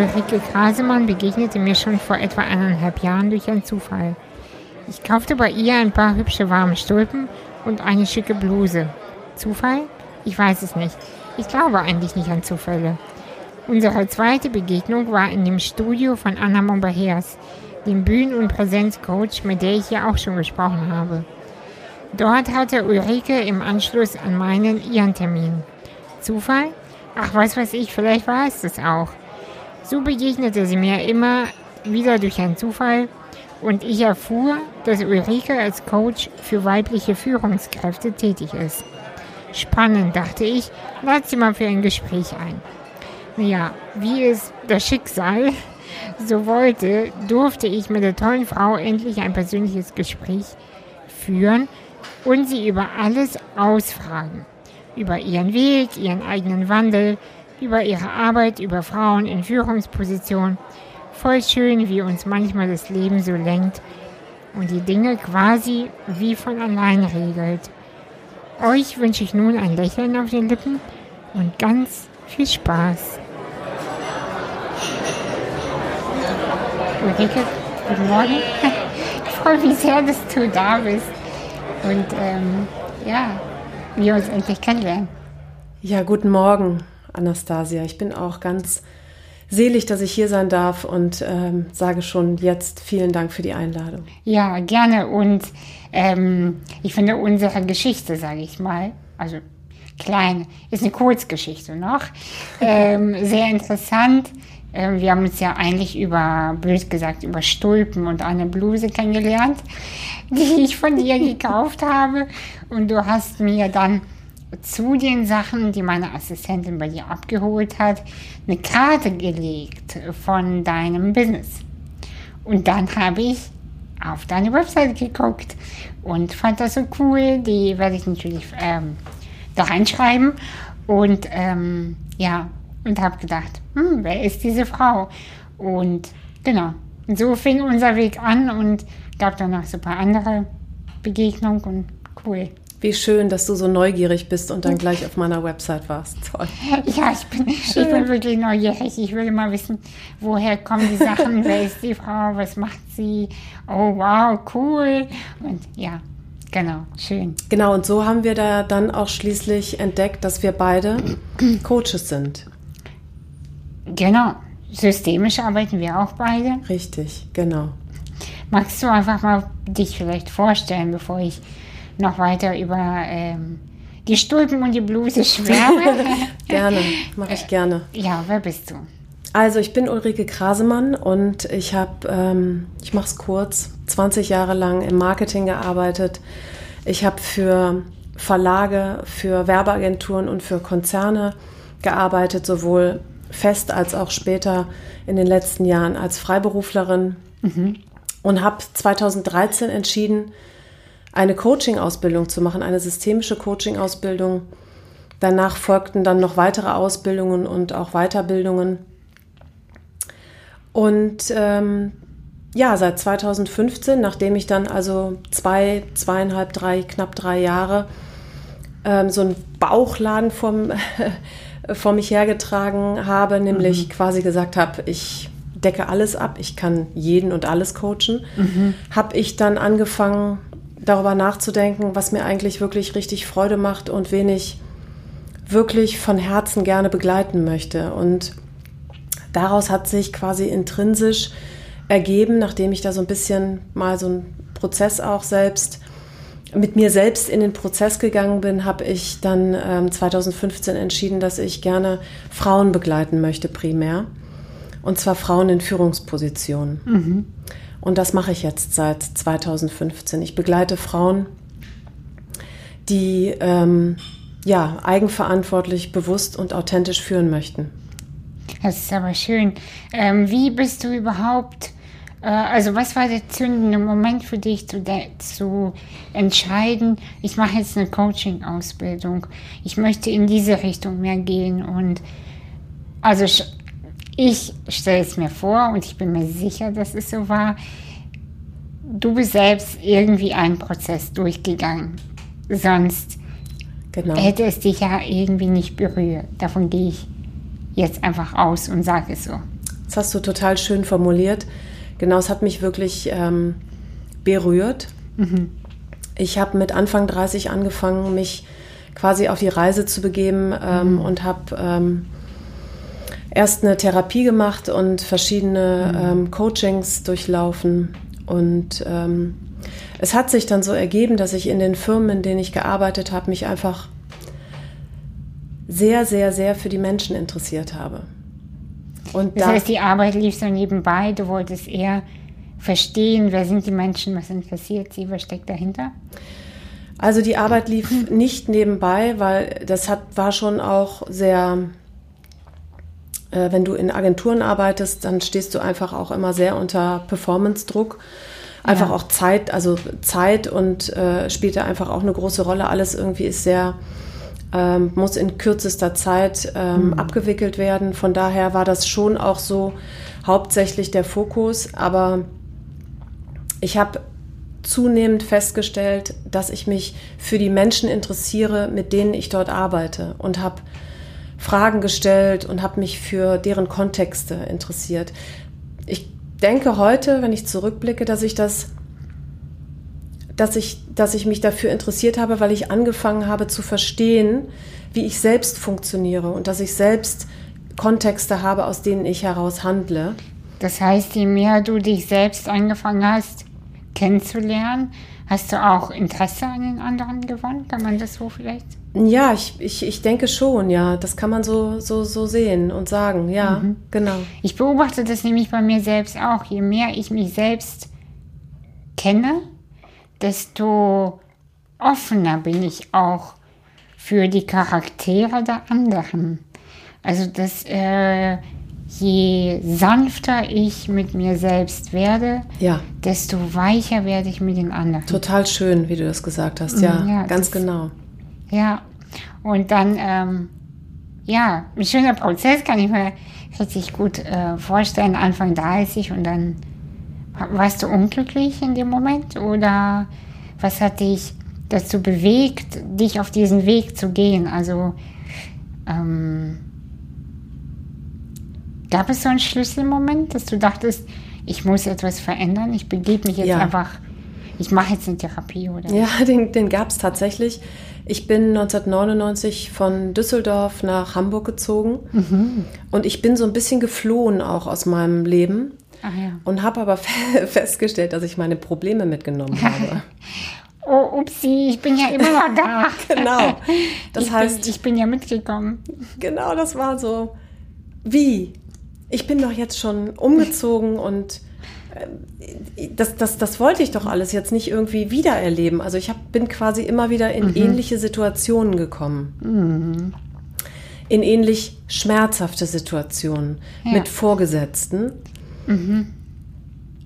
Ulrike Krasemann begegnete mir schon vor etwa eineinhalb Jahren durch einen Zufall. Ich kaufte bei ihr ein paar hübsche warme Stulpen und eine schicke Bluse. Zufall? Ich weiß es nicht. Ich glaube eigentlich nicht an Zufälle. Unsere zweite Begegnung war in dem Studio von Anna Momberhers, dem Bühnen- und Präsenzcoach, mit der ich ja auch schon gesprochen habe. Dort hatte Ulrike im Anschluss an meinen ihren Termin. Zufall? Ach, was weiß ich, vielleicht war es das auch. So begegnete sie mir immer wieder durch einen Zufall und ich erfuhr, dass Ulrike als Coach für weibliche Führungskräfte tätig ist. Spannend, dachte ich, lad sie mal für ein Gespräch ein. Naja, wie es das Schicksal so wollte, durfte ich mit der tollen Frau endlich ein persönliches Gespräch führen und sie über alles ausfragen. Über ihren Weg, ihren eigenen Wandel, über ihre Arbeit, über Frauen in Führungspositionen. Voll schön, wie uns manchmal das Leben so lenkt und die Dinge quasi wie von allein regelt. Euch wünsche ich nun ein Lächeln auf den Lippen und ganz viel Spaß. Ulrike, guten Morgen. Ich freue mich sehr, dass du da bist. Und ähm, ja, wir uns endlich kennenlernen. Ja, guten Morgen, Anastasia. Ich bin auch ganz selig, dass ich hier sein darf und ähm, sage schon jetzt vielen Dank für die Einladung. Ja, gerne. Und ähm, ich finde unsere Geschichte, sage ich mal, also klein, ist eine Kurzgeschichte noch, ähm, sehr interessant. Ähm, wir haben uns ja eigentlich über, blöd gesagt, über Stulpen und eine Bluse kennengelernt, die ich von dir gekauft habe. Und du hast mir dann zu den Sachen, die meine Assistentin bei dir abgeholt hat, eine Karte gelegt von deinem Business. Und dann habe ich auf deine Website geguckt und fand das so cool. Die werde ich natürlich ähm, da reinschreiben. Und ähm, ja, und habe gedacht, hm, wer ist diese Frau? Und genau, so fing unser Weg an und gab dann noch so ein paar andere Begegnungen und cool. Wie schön, dass du so neugierig bist und dann gleich auf meiner Website warst. Toll. Ja, ich bin, ich bin wirklich neugierig. Ich will mal wissen, woher kommen die Sachen, wer ist die Frau, was macht sie? Oh, wow, cool. Und ja, genau, schön. Genau, und so haben wir da dann auch schließlich entdeckt, dass wir beide Coaches sind. Genau, systemisch arbeiten wir auch beide. Richtig, genau. Magst du einfach mal dich vielleicht vorstellen, bevor ich noch weiter über ähm, die Stulpen und die Bluse schwärme? gerne, mache ich gerne. Ja, wer bist du? Also ich bin Ulrike Krasemann und ich habe, ähm, ich mache es kurz, 20 Jahre lang im Marketing gearbeitet. Ich habe für Verlage, für Werbeagenturen und für Konzerne gearbeitet, sowohl fest als auch später in den letzten Jahren als Freiberuflerin mhm. und habe 2013 entschieden, eine Coaching-Ausbildung zu machen, eine systemische Coaching-Ausbildung. Danach folgten dann noch weitere Ausbildungen und auch Weiterbildungen. Und ähm, ja, seit 2015, nachdem ich dann also zwei, zweieinhalb, drei, knapp drei Jahre ähm, so einen Bauchladen vom, vor mich hergetragen habe, nämlich mhm. quasi gesagt habe, ich decke alles ab, ich kann jeden und alles coachen, mhm. habe ich dann angefangen, darüber nachzudenken, was mir eigentlich wirklich richtig Freude macht und wen ich wirklich von Herzen gerne begleiten möchte. Und daraus hat sich quasi intrinsisch ergeben, nachdem ich da so ein bisschen mal so einen Prozess auch selbst mit mir selbst in den Prozess gegangen bin, habe ich dann ähm, 2015 entschieden, dass ich gerne Frauen begleiten möchte primär. Und zwar Frauen in Führungspositionen. Mhm. Und das mache ich jetzt seit 2015. Ich begleite Frauen, die ähm, ja, eigenverantwortlich, bewusst und authentisch führen möchten. Das ist aber schön. Ähm, wie bist du überhaupt äh, also was war der zündende Moment für dich zu, zu entscheiden, ich mache jetzt eine Coaching-Ausbildung, ich möchte in diese Richtung mehr gehen und also ich stelle es mir vor und ich bin mir sicher, dass es so war, du bist selbst irgendwie einen Prozess durchgegangen, sonst genau. hätte es dich ja irgendwie nicht berührt. Davon gehe ich jetzt einfach aus und sage es so. Das hast du total schön formuliert. Genau, es hat mich wirklich ähm, berührt. Mhm. Ich habe mit Anfang 30 angefangen, mich quasi auf die Reise zu begeben ähm, mhm. und habe ähm, erst eine Therapie gemacht und verschiedene mhm. ähm, Coachings durchlaufen. Und ähm, es hat sich dann so ergeben, dass ich in den Firmen, in denen ich gearbeitet habe, mich einfach sehr, sehr, sehr für die Menschen interessiert habe. Und das da heißt, die Arbeit lief so nebenbei, du wolltest eher verstehen, wer sind die Menschen, was interessiert sie, was steckt dahinter? Also die Arbeit lief nicht nebenbei, weil das hat, war schon auch sehr, äh, wenn du in Agenturen arbeitest, dann stehst du einfach auch immer sehr unter Performance-Druck. Einfach ja. auch Zeit, also Zeit und äh, spielt da einfach auch eine große Rolle. Alles irgendwie ist sehr, ähm, muss in kürzester Zeit ähm, mhm. abgewickelt werden. Von daher war das schon auch so hauptsächlich der Fokus. Aber ich habe zunehmend festgestellt, dass ich mich für die Menschen interessiere, mit denen ich dort arbeite und habe Fragen gestellt und habe mich für deren Kontexte interessiert. Ich denke heute, wenn ich zurückblicke, dass ich das dass ich, dass ich mich dafür interessiert habe, weil ich angefangen habe zu verstehen, wie ich selbst funktioniere und dass ich selbst Kontexte habe, aus denen ich heraus handle. Das heißt, je mehr du dich selbst angefangen hast kennenzulernen, hast du auch Interesse an den anderen gewonnen? Kann man das so vielleicht? Ja, ich, ich, ich denke schon, ja. Das kann man so, so, so sehen und sagen, ja, mhm. genau. Ich beobachte das nämlich bei mir selbst auch. Je mehr ich mich selbst kenne, desto offener bin ich auch für die Charaktere der anderen. Also dass äh, je sanfter ich mit mir selbst werde, ja. desto weicher werde ich mit den anderen. Total schön, wie du das gesagt hast. Ja, ja ganz das, genau. Ja, und dann, ähm, ja, ein schöner Prozess kann ich mir richtig gut äh, vorstellen, Anfang 30 und dann warst du unglücklich in dem Moment oder was hat dich dazu bewegt, dich auf diesen Weg zu gehen? Also ähm, gab es so einen Schlüsselmoment, dass du dachtest, ich muss etwas verändern, ich begebe mich jetzt ja. einfach, ich mache jetzt eine Therapie oder? Ja, den, den gab es tatsächlich. Ich bin 1999 von Düsseldorf nach Hamburg gezogen mhm. und ich bin so ein bisschen geflohen auch aus meinem Leben ja. und habe aber festgestellt, dass ich meine Probleme mitgenommen habe. oh, upsie, ich bin ja immer noch da. genau. Das ich heißt. Bin, ich bin ja mitgekommen. Genau, das war so. Wie? Ich bin doch jetzt schon umgezogen und äh, das, das, das wollte ich doch alles jetzt nicht irgendwie wiedererleben. Also ich hab, bin quasi immer wieder in mhm. ähnliche Situationen gekommen. Mhm. In ähnlich schmerzhafte Situationen ja. mit Vorgesetzten. Mhm.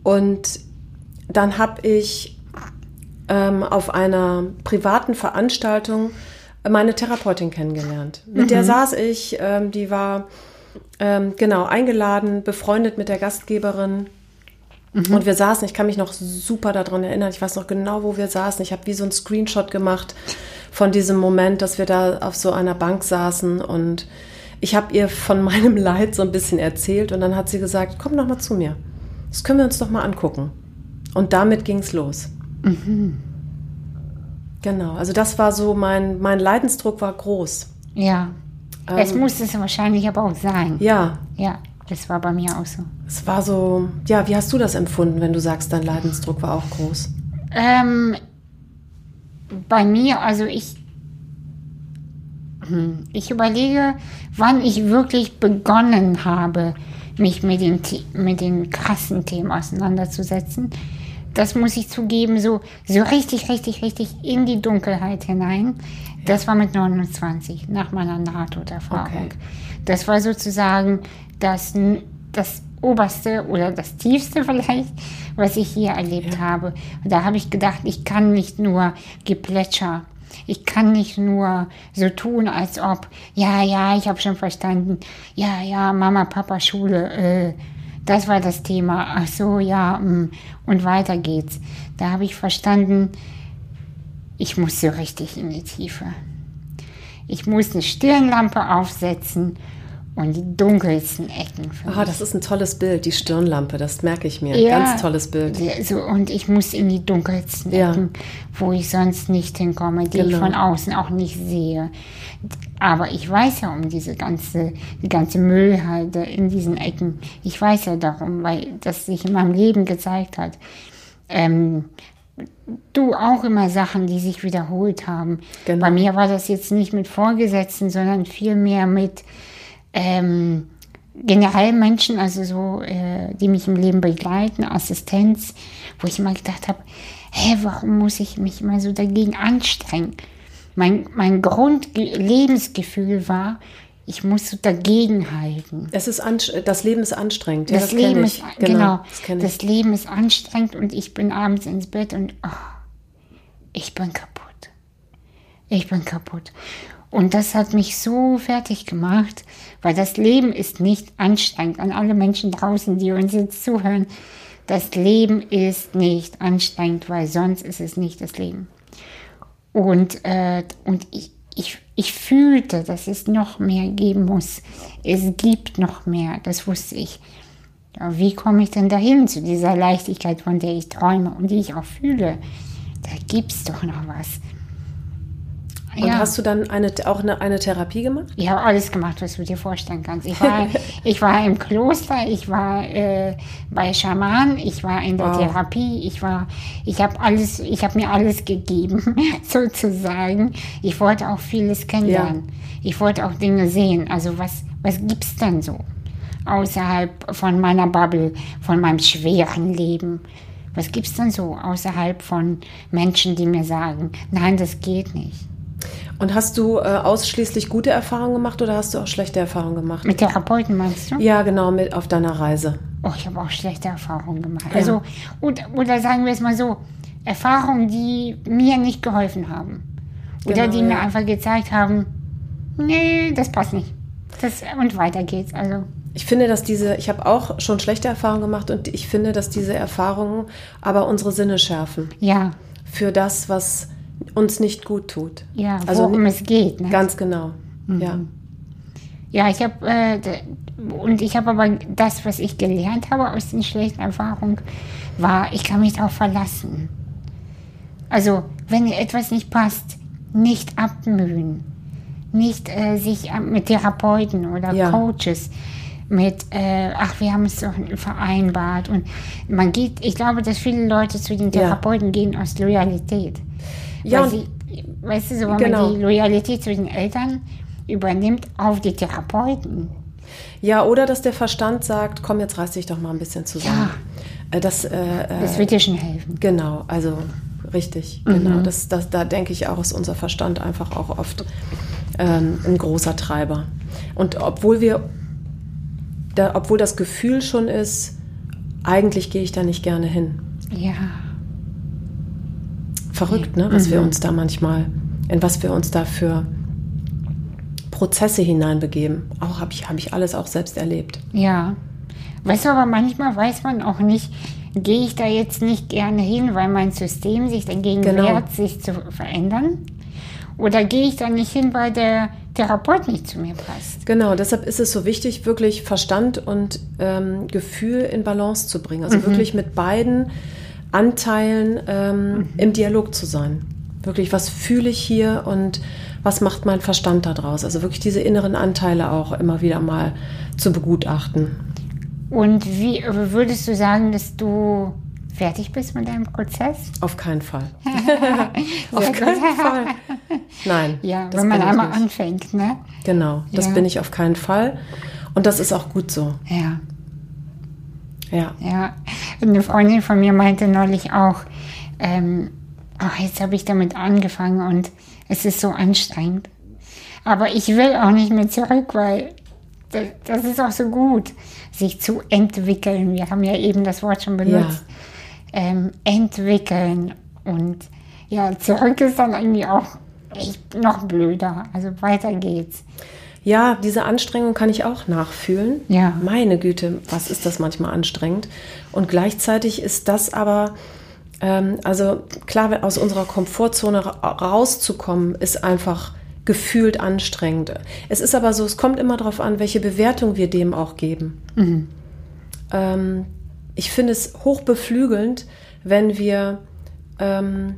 Und dann habe ich ähm, auf einer privaten Veranstaltung meine Therapeutin kennengelernt. Mit mhm. der saß ich, ähm, die war ähm, genau eingeladen, befreundet mit der Gastgeberin. Mhm. Und wir saßen, ich kann mich noch super daran erinnern, ich weiß noch genau, wo wir saßen. Ich habe wie so einen Screenshot gemacht von diesem Moment, dass wir da auf so einer Bank saßen und ich habe ihr von meinem Leid so ein bisschen erzählt und dann hat sie gesagt, komm noch mal zu mir. Das können wir uns doch mal angucken. Und damit ging es los. Mhm. Genau, also das war so, mein, mein Leidensdruck war groß. Ja. Ähm, es musste es wahrscheinlich aber auch sein. Ja. Ja, das war bei mir auch so. Es war so, ja, wie hast du das empfunden, wenn du sagst, dein Leidensdruck war auch groß? Ähm, bei mir, also ich, hm, ich überlege, wann ich wirklich begonnen habe, mich mit den, mit den krassen Themen auseinanderzusetzen das muss ich zugeben, so, so richtig, richtig, richtig in die Dunkelheit hinein. Das war mit 29, nach meiner Nahtoderfahrung. Okay. Das war sozusagen das, das oberste oder das tiefste vielleicht, was ich hier erlebt ja. habe. Und da habe ich gedacht, ich kann nicht nur Geplätscher. Ich kann nicht nur so tun, als ob, ja, ja, ich habe schon verstanden, ja, ja, Mama, Papa, Schule, äh, das war das Thema. Ach so, ja, mm, und weiter geht's. Da habe ich verstanden, ich muss so richtig in die Tiefe. Ich muss eine Stirnlampe aufsetzen und die dunkelsten Ecken. Ah, das ist ein tolles Bild, die Stirnlampe, das merke ich mir. Ja, Ganz tolles Bild. So, und ich muss in die dunkelsten ja. Ecken, wo ich sonst nicht hinkomme, die genau. ich von außen auch nicht sehe. Aber ich weiß ja um diese ganze, die ganze Müllhalde in diesen Ecken. Ich weiß ja darum, weil das sich in meinem Leben gezeigt hat. Ähm, du auch immer Sachen, die sich wiederholt haben. Genau. Bei mir war das jetzt nicht mit Vorgesetzten, sondern vielmehr mit ähm, generell Menschen, also so, äh, die mich im Leben begleiten, Assistenz, wo ich immer gedacht habe, hä, warum muss ich mich immer so dagegen anstrengen? Mein, mein Grundlebensgefühl war, ich muss so dagegen halten. Es ist das Leben ist anstrengend. Ja, das, das Leben ist genau, genau das, das, Leben ist anstrengend und ich bin abends ins Bett und oh, ich bin kaputt. Ich bin kaputt. Und das hat mich so fertig gemacht, weil das Leben ist nicht anstrengend. An alle Menschen draußen, die uns jetzt zuhören, das Leben ist nicht anstrengend, weil sonst ist es nicht das Leben. Und, äh, und ich, ich, ich fühlte, dass es noch mehr geben muss. Es gibt noch mehr, das wusste ich. Wie komme ich denn dahin zu dieser Leichtigkeit, von der ich träume und die ich auch fühle? Da gibt es doch noch was. Und ja. hast du dann eine, auch eine, eine Therapie gemacht? Ich habe alles gemacht, was du dir vorstellen kannst. Ich war, ich war im Kloster, ich war äh, bei Schamanen, ich war in der wow. Therapie, ich war, ich habe alles, ich habe mir alles gegeben, sozusagen. Ich wollte auch vieles kennenlernen. Ja. Ich wollte auch Dinge sehen. Also was, was es denn so außerhalb von meiner Bubble, von meinem schweren Leben? Was gibt es denn so außerhalb von Menschen, die mir sagen, nein, das geht nicht? Und hast du äh, ausschließlich gute Erfahrungen gemacht oder hast du auch schlechte Erfahrungen gemacht? Mit Therapeuten meinst du? Ja, genau, mit auf deiner Reise. Oh, ich habe auch schlechte Erfahrungen gemacht. Ja. Also, oder, oder sagen wir es mal so, Erfahrungen, die mir nicht geholfen haben. Oder genau, die mir einfach gezeigt haben, nee, das passt nicht. Das, und weiter geht's. Also. Ich finde, dass diese, ich habe auch schon schlechte Erfahrungen gemacht und ich finde, dass diese Erfahrungen aber unsere Sinne schärfen. Ja. Für das, was uns nicht gut tut. Ja, also worum es geht. Ne? Ganz genau. Mhm. Ja. Ja, ich habe äh, und ich habe aber das, was ich gelernt habe aus den schlechten Erfahrungen, war, ich kann mich darauf verlassen. Also, wenn etwas nicht passt, nicht abmühen, nicht äh, sich mit Therapeuten oder ja. Coaches mit, äh, ach, wir haben es doch vereinbart und man geht, ich glaube, dass viele Leute zu den Therapeuten ja. gehen aus Loyalität. Ja, sie, weißt du, so, wenn genau. man die Loyalität zu den Eltern übernimmt auf die Therapeuten. Ja, oder dass der Verstand sagt, komm, jetzt reiß dich doch mal ein bisschen zusammen. Ja. Äh, das, äh, das wird dir schon helfen. Genau, also richtig, mhm. genau. Das, das, da denke ich auch, ist unser Verstand einfach auch oft ähm, ein großer Treiber. Und obwohl wir, da, obwohl das Gefühl schon ist, eigentlich gehe ich da nicht gerne hin. Ja. Verrückt, ne? was mhm. wir uns da manchmal, in was wir uns da für Prozesse hineinbegeben. Auch habe ich, hab ich alles auch selbst erlebt. Ja. Weißt du, aber manchmal weiß man auch nicht, gehe ich da jetzt nicht gerne hin, weil mein System sich dagegen genau. wehrt, sich zu verändern? Oder gehe ich da nicht hin, weil der Therapeut nicht zu mir passt? Genau, deshalb ist es so wichtig, wirklich Verstand und ähm, Gefühl in Balance zu bringen. Also mhm. wirklich mit beiden Anteilen ähm, mhm. im Dialog zu sein. Wirklich, was fühle ich hier und was macht mein Verstand daraus? Also wirklich diese inneren Anteile auch immer wieder mal zu begutachten. Und wie würdest du sagen, dass du fertig bist mit deinem Prozess? Auf keinen Fall. Auf keinen Fall. Nein. Ja, wenn man einmal nicht. anfängt, ne? Genau, das ja. bin ich auf keinen Fall. Und das ist auch gut so. Ja. Ja. Ja. Eine Freundin von mir meinte neulich auch, ähm, ach, jetzt habe ich damit angefangen und es ist so anstrengend. Aber ich will auch nicht mehr zurück, weil das, das ist auch so gut, sich zu entwickeln. Wir haben ja eben das Wort schon benutzt. Ja. Ähm, entwickeln und ja, zurück ist dann irgendwie auch echt noch blöder. Also weiter geht's. Ja, diese Anstrengung kann ich auch nachfühlen. Ja. Meine Güte, was ist das manchmal anstrengend? Und gleichzeitig ist das aber, ähm, also klar, aus unserer Komfortzone rauszukommen, ist einfach gefühlt anstrengend. Es ist aber so, es kommt immer darauf an, welche Bewertung wir dem auch geben. Mhm. Ähm, ich finde es hochbeflügelnd, wenn wir ähm,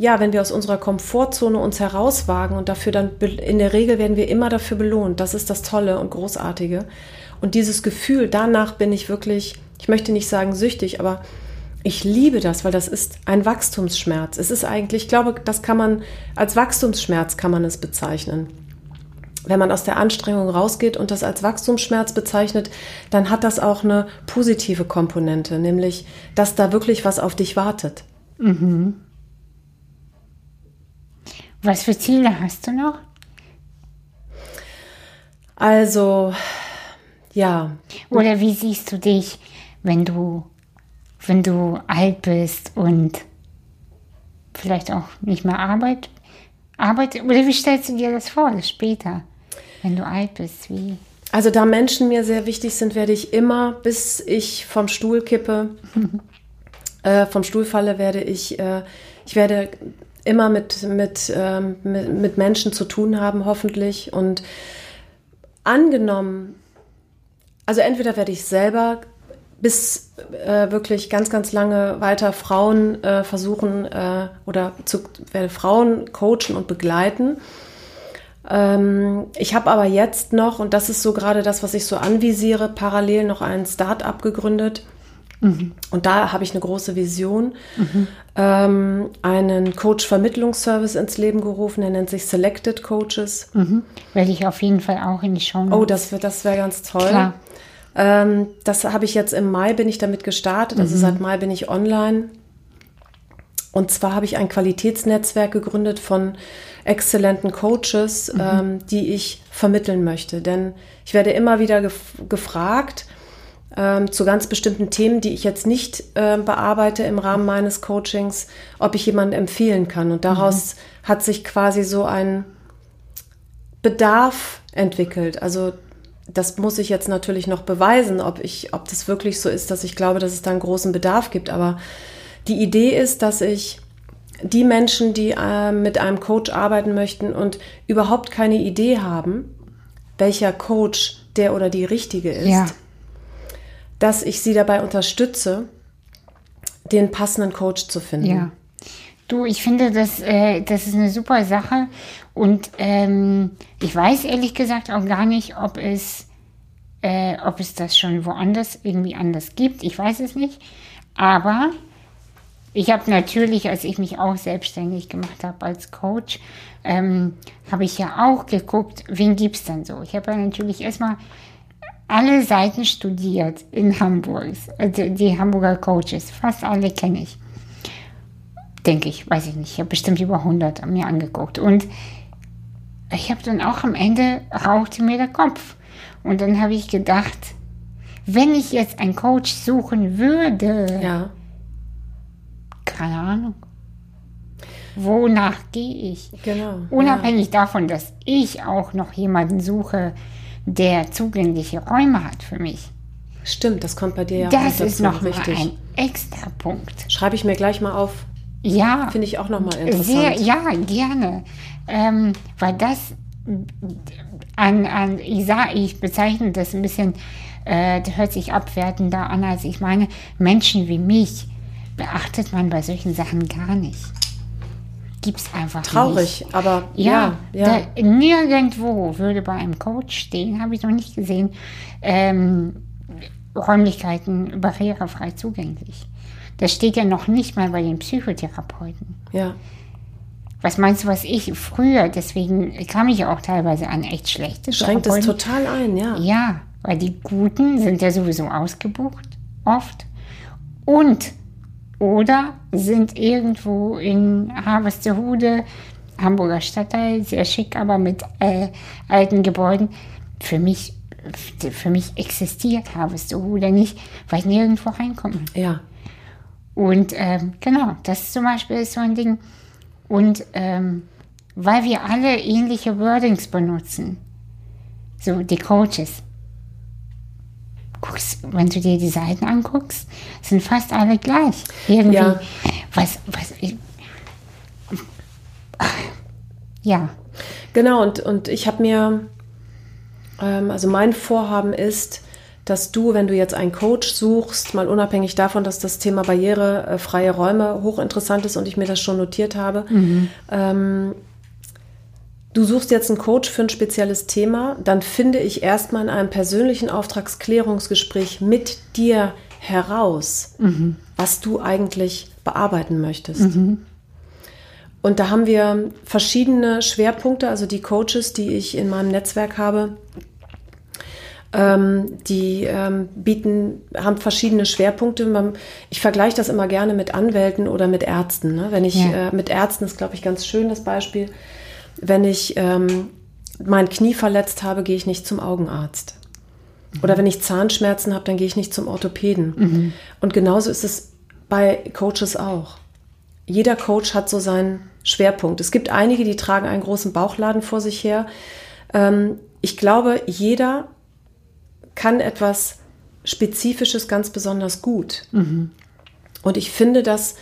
ja, wenn wir aus unserer Komfortzone uns herauswagen und dafür dann, in der Regel werden wir immer dafür belohnt. Das ist das Tolle und Großartige. Und dieses Gefühl, danach bin ich wirklich, ich möchte nicht sagen süchtig, aber ich liebe das, weil das ist ein Wachstumsschmerz. Es ist eigentlich, ich glaube, das kann man, als Wachstumsschmerz kann man es bezeichnen. Wenn man aus der Anstrengung rausgeht und das als Wachstumsschmerz bezeichnet, dann hat das auch eine positive Komponente, nämlich, dass da wirklich was auf dich wartet. Mhm. Was für Ziele hast du noch? Also, ja. Oder wie siehst du dich, wenn du, wenn du alt bist und vielleicht auch nicht mehr Arbeit, Arbeit, oder wie stellst du dir das vor, später, wenn du alt bist, wie? Also da Menschen mir sehr wichtig sind, werde ich immer, bis ich vom Stuhl kippe, äh, vom Stuhl falle, werde ich, äh, ich werde immer mit, mit, ähm, mit, mit Menschen zu tun haben, hoffentlich. Und angenommen, also entweder werde ich selber bis äh, wirklich ganz, ganz lange weiter Frauen äh, versuchen äh, oder zu, werde Frauen coachen und begleiten. Ähm, ich habe aber jetzt noch, und das ist so gerade das, was ich so anvisiere, parallel noch ein Start-up gegründet Mhm. Und da habe ich eine große Vision, mhm. ähm, einen Coach-Vermittlungsservice ins Leben gerufen, der nennt sich Selected Coaches. Mhm. Werde ich auf jeden Fall auch in die Show Oh, das, das wäre ganz toll. Ähm, das habe ich jetzt im Mai, bin ich damit gestartet, also mhm. seit Mai bin ich online. Und zwar habe ich ein Qualitätsnetzwerk gegründet von exzellenten Coaches, mhm. ähm, die ich vermitteln möchte. Denn ich werde immer wieder gef gefragt, ähm, zu ganz bestimmten Themen, die ich jetzt nicht äh, bearbeite im Rahmen meines Coachings, ob ich jemanden empfehlen kann. Und daraus mhm. hat sich quasi so ein Bedarf entwickelt. Also das muss ich jetzt natürlich noch beweisen, ob ich, ob das wirklich so ist, dass ich glaube, dass es da einen großen Bedarf gibt. Aber die Idee ist, dass ich die Menschen, die äh, mit einem Coach arbeiten möchten und überhaupt keine Idee haben, welcher Coach der oder die richtige ist, ja dass ich sie dabei unterstütze, den passenden Coach zu finden. Ja. Du, ich finde, das, äh, das ist eine super Sache. Und ähm, ich weiß ehrlich gesagt auch gar nicht, ob es, äh, ob es das schon woanders irgendwie anders gibt. Ich weiß es nicht. Aber ich habe natürlich, als ich mich auch selbstständig gemacht habe als Coach, ähm, habe ich ja auch geguckt, wen gibt es denn so. Ich habe ja natürlich erstmal alle Seiten studiert in Hamburg. Also die Hamburger Coaches, fast alle kenne ich. Denke ich, weiß ich nicht. Ich habe bestimmt über 100 mir angeguckt. Und ich habe dann auch am Ende rauchte mir der Kopf. Und dann habe ich gedacht, wenn ich jetzt einen Coach suchen würde, ja. keine Ahnung. Wonach gehe ich? Genau. Unabhängig ja. davon, dass ich auch noch jemanden suche, der zugängliche Räume hat für mich. Stimmt, das kommt bei dir ja Das ist noch wichtig. ein extra Punkt. Schreibe ich mir gleich mal auf. Ja. Finde ich auch nochmal interessant. Sehr, ja, gerne. Ähm, weil das an, an ich, sag, ich bezeichne das ein bisschen, äh, das hört sich abwertender an, als ich meine, Menschen wie mich beachtet man bei solchen Sachen gar nicht gibt es einfach Traurig, nicht. aber ja, ja, ja. nirgendwo würde bei einem Coach stehen, habe ich noch nicht gesehen, ähm, Räumlichkeiten barrierefrei zugänglich. Das steht ja noch nicht mal bei den Psychotherapeuten. Ja. Was meinst du, was ich früher, deswegen kam ich auch teilweise an echt schlechte Schränkt es total ein, ja. Ja, weil die Guten sind ja sowieso ausgebucht, oft. Und oder sind irgendwo in Harvesterhude, Hamburger Stadtteil, sehr schick, aber mit äh, alten Gebäuden. Für mich, für mich existiert Harvesterhude nicht, weil ich nirgendwo reinkomme. Ja. Und ähm, genau, das zum Beispiel ist so ein Ding. Und ähm, weil wir alle ähnliche Wordings benutzen, so die Coaches, guckst, wenn du dir die Seiten anguckst, sind fast alle gleich. Irgendwie, ja. was, was, ich, Ja. Genau, und, und ich habe mir, ähm, also mein Vorhaben ist, dass du, wenn du jetzt einen Coach suchst, mal unabhängig davon, dass das Thema barrierefreie Räume hochinteressant ist und ich mir das schon notiert habe, mhm. ähm, du suchst jetzt einen Coach für ein spezielles Thema, dann finde ich erstmal in einem persönlichen Auftragsklärungsgespräch mit dir heraus, mhm. was du eigentlich bearbeiten möchtest. Mhm. Und da haben wir verschiedene Schwerpunkte, also die Coaches, die ich in meinem Netzwerk habe, ähm, die ähm, bieten, haben verschiedene Schwerpunkte. Ich vergleiche das immer gerne mit Anwälten oder mit Ärzten. Ne? Wenn ich ja. äh, mit Ärzten ist, glaube ich, ganz schön das Beispiel. Wenn ich ähm, mein Knie verletzt habe, gehe ich nicht zum Augenarzt. Mhm. Oder wenn ich Zahnschmerzen habe, dann gehe ich nicht zum Orthopäden. Mhm. Und genauso ist es bei Coaches auch. Jeder Coach hat so seinen Schwerpunkt. Es gibt einige, die tragen einen großen Bauchladen vor sich her. Ähm, ich glaube, jeder kann etwas Spezifisches ganz besonders gut. Mhm. Und ich finde, dass,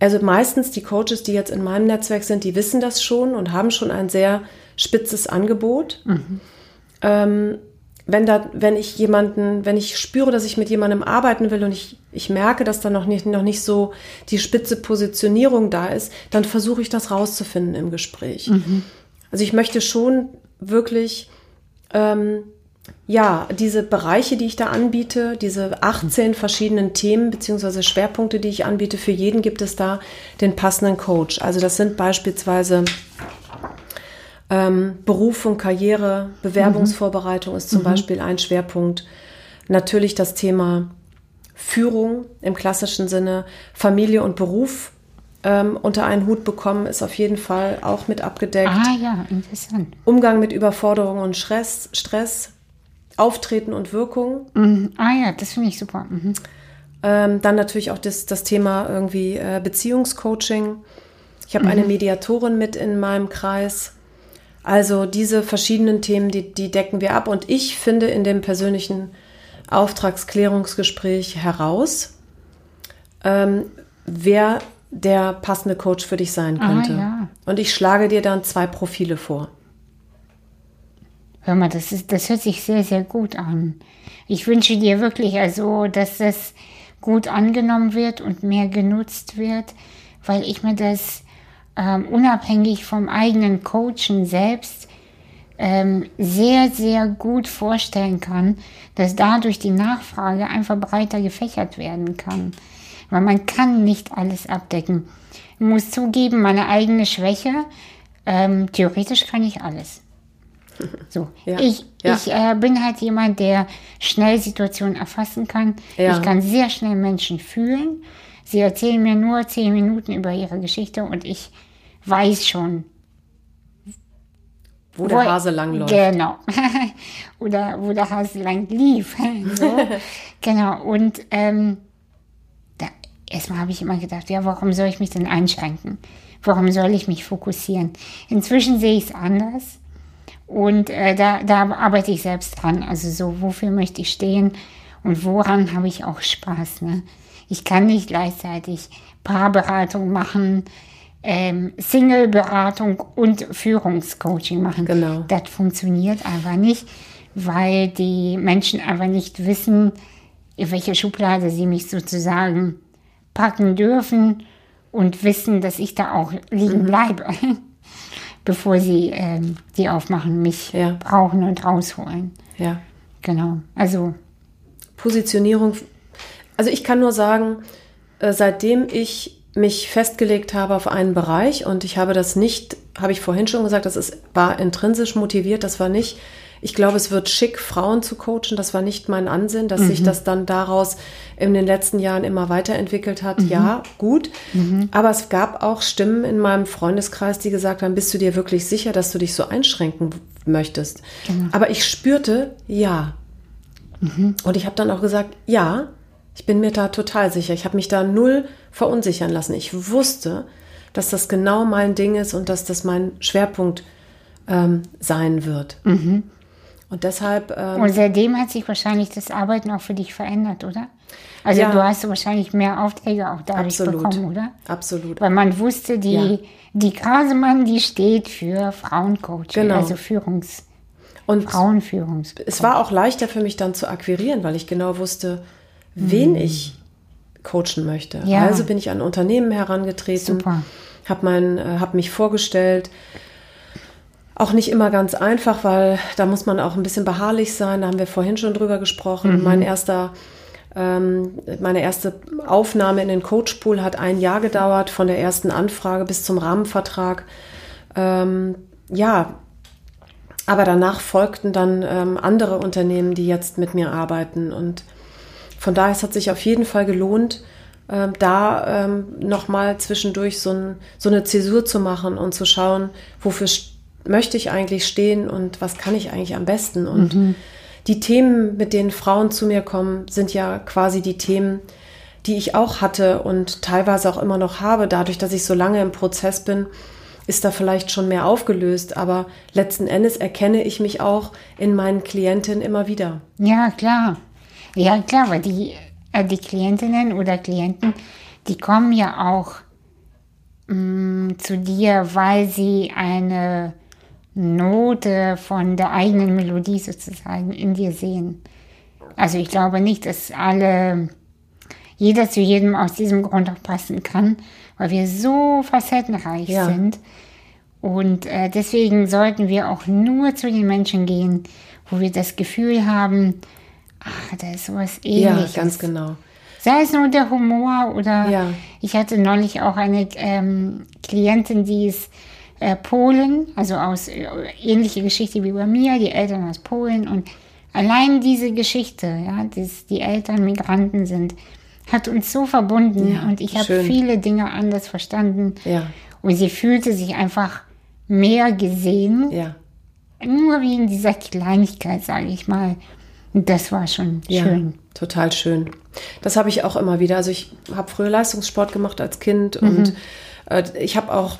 also meistens die Coaches, die jetzt in meinem Netzwerk sind, die wissen das schon und haben schon ein sehr spitzes Angebot. Mhm. Ähm, wenn da, wenn ich jemanden, wenn ich spüre, dass ich mit jemandem arbeiten will und ich, ich merke, dass da noch nicht, noch nicht so die spitze Positionierung da ist, dann versuche ich das rauszufinden im Gespräch. Mhm. Also ich möchte schon wirklich ähm, ja, diese Bereiche, die ich da anbiete, diese 18 verschiedenen Themen bzw. Schwerpunkte, die ich anbiete, für jeden gibt es da den passenden Coach. Also das sind beispielsweise ähm, Berufung, Karriere, Bewerbungsvorbereitung ist zum mhm. Beispiel ein Schwerpunkt. Natürlich das Thema Führung im klassischen Sinne, Familie und Beruf ähm, unter einen Hut bekommen, ist auf jeden Fall auch mit abgedeckt. Ah ja, interessant. Umgang mit Überforderung und Stress, Stress Auftreten und Wirkung. Mhm. Ah ja, das finde ich super. Mhm. Ähm, dann natürlich auch das, das Thema irgendwie äh, Beziehungscoaching. Ich habe mhm. eine Mediatorin mit in meinem Kreis. Also diese verschiedenen Themen, die, die decken wir ab. Und ich finde in dem persönlichen Auftragsklärungsgespräch heraus, ähm, wer der passende Coach für dich sein ah, könnte. Ah, ja. Und ich schlage dir dann zwei Profile vor. Hör mal, das, ist, das hört sich sehr, sehr gut an. Ich wünsche dir wirklich also, dass das gut angenommen wird und mehr genutzt wird, weil ich mir das ähm, unabhängig vom eigenen Coachen selbst ähm, sehr, sehr gut vorstellen kann, dass dadurch die Nachfrage einfach breiter gefächert werden kann. Weil man kann nicht alles abdecken. Ich muss zugeben, meine eigene Schwäche, ähm, theoretisch kann ich alles. So, ja. ich, ja. ich äh, bin halt jemand, der schnell Situationen erfassen kann. Ja. Ich kann sehr schnell Menschen fühlen. Sie erzählen mir nur zehn Minuten über ihre Geschichte und ich weiß schon, wo, wo der Hase lang läuft. Genau. Oder wo der Hase lang lief. so. genau. Und ähm, da, erstmal habe ich immer gedacht, ja, warum soll ich mich denn einschränken? Warum soll ich mich fokussieren? Inzwischen sehe ich es anders. Und äh, da, da arbeite ich selbst dran. Also so, wofür möchte ich stehen und woran habe ich auch Spaß. Ne? Ich kann nicht gleichzeitig Paarberatung machen, ähm, Single-Beratung und Führungscoaching machen. Genau. Das funktioniert einfach nicht, weil die Menschen einfach nicht wissen, in welche Schublade sie mich sozusagen packen dürfen und wissen, dass ich da auch liegen mhm. Bevor sie ähm, die aufmachen, mich ja. brauchen und rausholen. Ja. Genau. Also. Positionierung. Also ich kann nur sagen, äh, seitdem ich mich festgelegt habe auf einen Bereich und ich habe das nicht, habe ich vorhin schon gesagt, das ist, war intrinsisch motiviert, das war nicht ich glaube, es wird schick, Frauen zu coachen. Das war nicht mein Ansinn, dass mhm. sich das dann daraus in den letzten Jahren immer weiterentwickelt hat. Mhm. Ja, gut. Mhm. Aber es gab auch Stimmen in meinem Freundeskreis, die gesagt haben, bist du dir wirklich sicher, dass du dich so einschränken möchtest? Genau. Aber ich spürte, ja. Mhm. Und ich habe dann auch gesagt, ja, ich bin mir da total sicher. Ich habe mich da null verunsichern lassen. Ich wusste, dass das genau mein Ding ist und dass das mein Schwerpunkt ähm, sein wird. Mhm. Und deshalb. Ähm, Und seitdem hat sich wahrscheinlich das Arbeiten auch für dich verändert, oder? Also Ja. du hast wahrscheinlich mehr Aufträge auch dadurch Absolut. bekommen, oder? absolut. Weil man wusste, die, Ja. die Grasemann, die steht für Frauencoaching, Genau. also Führungs, Und Frauenführungs. es war auch leichter für mich dann zu akquirieren, weil ich genau wusste, wen ich coachen möchte. Mhm. Ja. Also bin ich an Unternehmen herangetreten, habe äh, hab mich vorgestellt. Auch nicht immer ganz einfach, weil da muss man auch ein bisschen beharrlich sein. Da haben wir vorhin schon drüber gesprochen. Mein erster, ähm, meine erste Aufnahme in den Coachpool hat ein Jahr gedauert, von der ersten Anfrage bis zum Rahmenvertrag. Ähm, ja, aber danach folgten dann ähm, andere Unternehmen, die jetzt mit mir arbeiten. Und von daher, es hat sich auf jeden Fall gelohnt, ähm, da ähm, nochmal zwischendurch so, ein, so eine Zäsur zu machen und zu schauen, wofür st- möchte ich eigentlich stehen und was kann ich eigentlich am besten. Und die Themen, mit denen Frauen zu mir kommen, sind ja quasi die Themen, die ich auch hatte und teilweise auch immer noch habe. Dadurch, dass ich so lange im Prozess bin, ist da vielleicht schon mehr aufgelöst. Aber letzten Endes erkenne ich mich auch in meinen Klientinnen immer wieder. Ja, klar. Ja, klar, weil die, äh, die Klientinnen oder Klienten, die kommen ja auch mh, zu dir, weil sie eine Note von der eigenen Melodie sozusagen in dir sehen. Also ich glaube nicht, dass alle, jeder zu jedem aus diesem Grund auch passen kann, weil wir so facettenreich Ja. sind. Und äh, deswegen sollten wir auch nur zu den Menschen gehen, wo wir das Gefühl haben, ah, da ist sowas ähnliches. Ja, ganz genau. Sei es nur der Humor oder Ja. ich hatte neulich auch eine ähm, Klientin, die ist äh, Polen, also aus äh, ähnliche Geschichte wie bei mir, die Eltern aus Polen und allein diese Geschichte, ja, dass die Eltern Migranten sind, hat uns so verbunden Ja, und ich habe viele Dinge anders verstanden Ja, und sie fühlte sich einfach mehr gesehen, ja. nur wie in dieser Kleinigkeit, sage ich mal. Und das war schon schön. total schön. Das habe ich auch immer wieder. Also ich habe früher Leistungssport gemacht als Kind Mhm. und äh, ich habe auch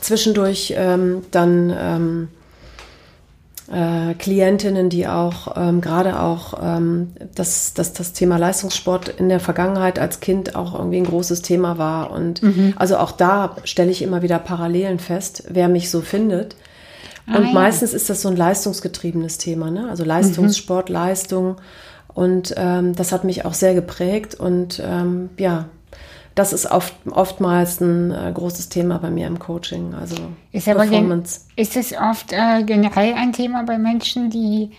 zwischendurch ähm, dann ähm, äh, Klientinnen, die auch ähm, gerade auch ähm, das, das, das Thema Leistungssport in der Vergangenheit als Kind auch irgendwie ein großes Thema war. Und Mhm. also auch da stelle ich immer wieder Parallelen fest, wer mich so findet. Und Ah, ja. meistens ist das so ein leistungsgetriebenes Thema, ne? Also Leistungssport, Leistung. Und ähm, das hat mich auch sehr geprägt. Und ähm, ja, das ist oft, oftmals ein äh, großes Thema bei mir im Coaching. Also Ist Performance. ist es oft äh, generell ein Thema bei Menschen, die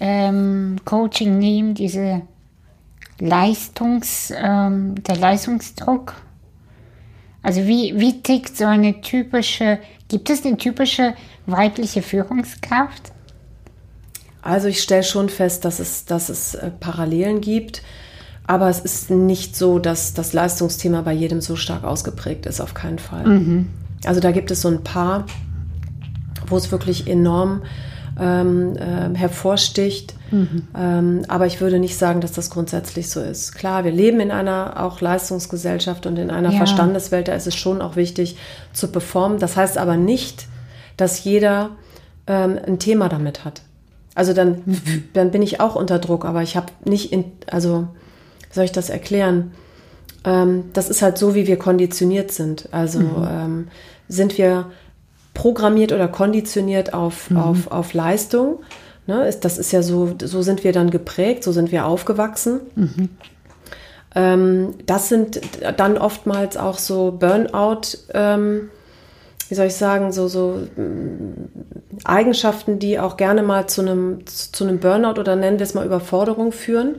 ähm, Coaching nehmen, diese Leistungs, ähm, der Leistungsdruck? Also wie, wie tickt so eine typische, gibt es eine typische weibliche Führungskraft? Also ich stelle schon fest, dass es, dass es äh, Parallelen gibt. Aber es ist nicht so, dass das Leistungsthema bei jedem so stark ausgeprägt ist, auf keinen Fall. Also da gibt es so ein paar, wo es wirklich enorm ähm, ähm, hervorsticht. Ähm, aber ich würde nicht sagen, dass das grundsätzlich so ist. Klar, wir leben in einer auch Leistungsgesellschaft und in einer Ja. Verstandeswelt, da ist es schon auch wichtig zu performen. Das heißt aber nicht, dass jeder ähm, ein Thema damit hat. Also dann, dann bin ich auch unter Druck, aber ich habe nicht in, also soll ich das erklären? Ähm, das ist halt so, wie wir konditioniert sind. Also ähm, sind wir programmiert oder konditioniert auf, auf, auf Leistung. Ne? Ist, das ist ja so, so sind wir dann geprägt, so sind wir aufgewachsen. Ähm, das sind dann oftmals auch so Burnout, ähm, wie soll ich sagen, so, so mm, Eigenschaften, die auch gerne mal zu einem, zu einem Burnout oder nennen wir es mal Überforderung führen,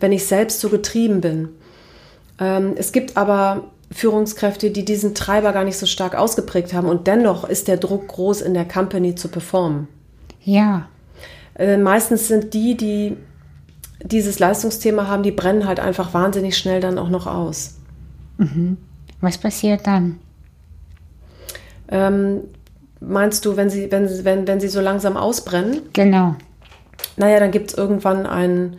wenn ich selbst so getrieben bin. Ähm, es gibt aber Führungskräfte, die diesen Treiber gar nicht so stark ausgeprägt haben und dennoch ist der Druck groß, in der Company zu performen. Ja, Äh, meistens sind die, die dieses Leistungsthema haben, die brennen halt einfach wahnsinnig schnell dann auch noch aus. was passiert dann? Ähm, meinst du, wenn sie, wenn, wenn, wenn sie so langsam ausbrennen, Genau. naja, dann gibt es irgendwann ein,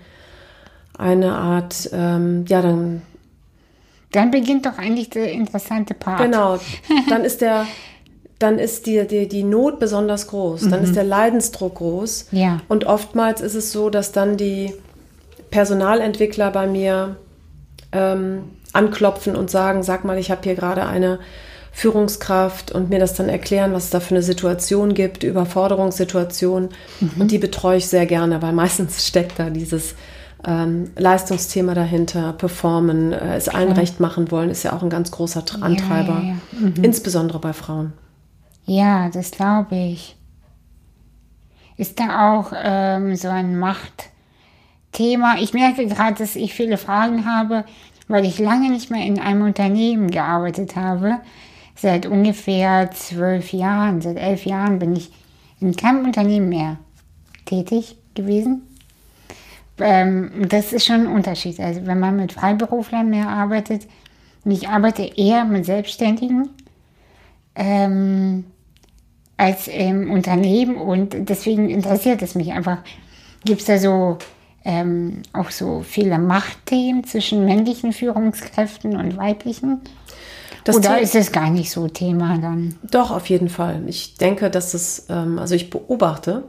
eine Art, ähm, ja, dann, Dann beginnt doch eigentlich der interessante Part. genau, dann ist der, dann ist die, die, die Not besonders groß, dann ist der Leidensdruck groß. Ja. Und oftmals ist es so, dass dann die Personalentwickler bei mir ähm, anklopfen und sagen, sag mal, ich habe hier gerade eine Führungskraft und mir das dann erklären, was es da für eine Situation gibt, Überforderungssituation. Und die betreue ich sehr gerne, weil meistens steckt da dieses ähm, Leistungsthema dahinter, performen, äh, es allen recht machen wollen, ist ja auch ein ganz großer Tra- Antreiber, ja, ja. insbesondere bei Frauen. Ja, das glaube ich. Ist da auch ähm, so ein Machtthema? Ich merke gerade, dass ich viele Fragen habe, weil ich lange nicht mehr in einem Unternehmen gearbeitet habe. Seit ungefähr zwölf Jahren, seit elf Jahren bin ich in keinem Unternehmen mehr tätig gewesen. Ähm, das ist schon ein Unterschied. Also wenn man mit Freiberuflern mehr arbeitet, und ich arbeite eher mit Selbstständigen, ähm, als im Unternehmen und deswegen interessiert es mich einfach. Gibt es da so ähm, auch so viele Machtthemen zwischen männlichen Führungskräften und weiblichen? Das Oder ist es gar nicht so Thema dann? Doch, auf jeden Fall. Ich denke, dass es, ähm, also ich beobachte,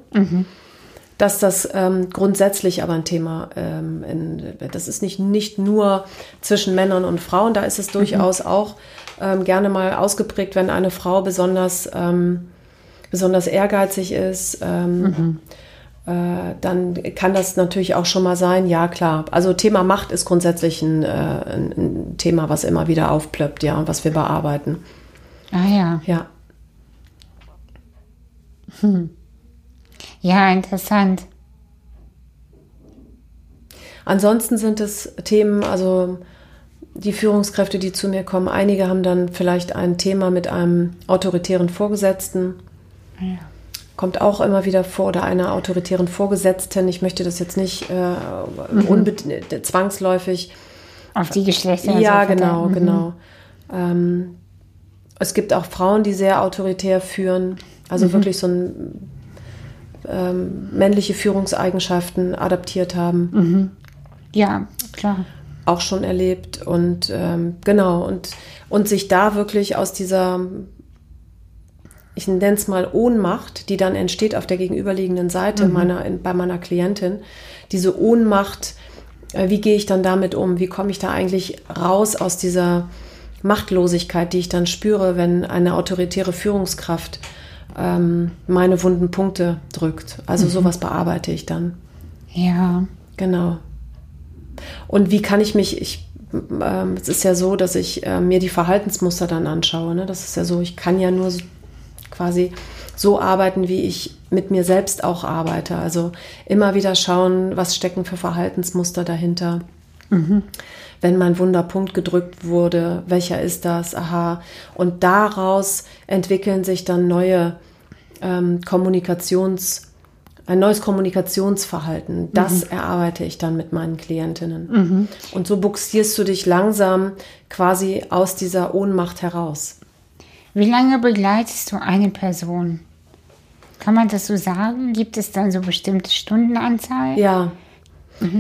dass das ähm, grundsätzlich aber ein Thema, ähm, in, das ist nicht, nicht nur zwischen Männern und Frauen, da ist es durchaus auch ähm, gerne mal ausgeprägt, wenn eine Frau besonders, ähm, besonders ehrgeizig ist. Ähm, äh, dann kann das natürlich auch schon mal sein, ja klar. Also Thema Macht ist grundsätzlich ein, äh, ein, ein Thema, was immer wieder aufplöppt, ja, und was wir bearbeiten. Ah ja. Ja. Ja, interessant. Ansonsten sind es Themen, also die Führungskräfte, die zu mir kommen, einige haben dann vielleicht ein Thema mit einem autoritären Vorgesetzten. Kommt auch immer wieder vor, oder einer autoritären Vorgesetzten. Ich möchte das jetzt nicht äh, unbed- zwangsläufig. Auf die Geschlechter. Ja, genau, Mhm. genau. Ähm, es gibt auch Frauen, die sehr autoritär führen, also wirklich so ein, ähm, männliche Führungseigenschaften adaptiert haben. Ja, klar. auch schon erlebt und ähm, genau und, und sich da wirklich aus dieser, ich nenne es mal Ohnmacht, die dann entsteht auf der gegenüberliegenden Seite meiner, in, bei meiner Klientin, diese Ohnmacht, äh, wie gehe ich dann damit um, wie komme ich da eigentlich raus aus dieser Machtlosigkeit, die ich dann spüre, wenn eine autoritäre Führungskraft ähm, meine wunden Punkte drückt. Also sowas bearbeite ich dann. Ja. Genau. Und wie kann ich mich, ich, ähm, es ist ja so, dass ich äh, mir die Verhaltensmuster dann anschaue. Ne? Das ist ja so, ich kann ja nur quasi so arbeiten, wie ich mit mir selbst auch arbeite. Also immer wieder schauen, was stecken für Verhaltensmuster dahinter. Wenn mein Wunderpunkt gedrückt wurde, welcher ist das? Aha. Und daraus entwickeln sich dann neue ähm, Kommunikations- ein neues Kommunikationsverhalten. Das erarbeite ich dann mit meinen Klientinnen. Und so buxierst du dich langsam quasi aus dieser Ohnmacht heraus. Wie lange begleitest du eine Person? Kann man das so sagen? Gibt es dann so bestimmte Stundenanzahl? Ja.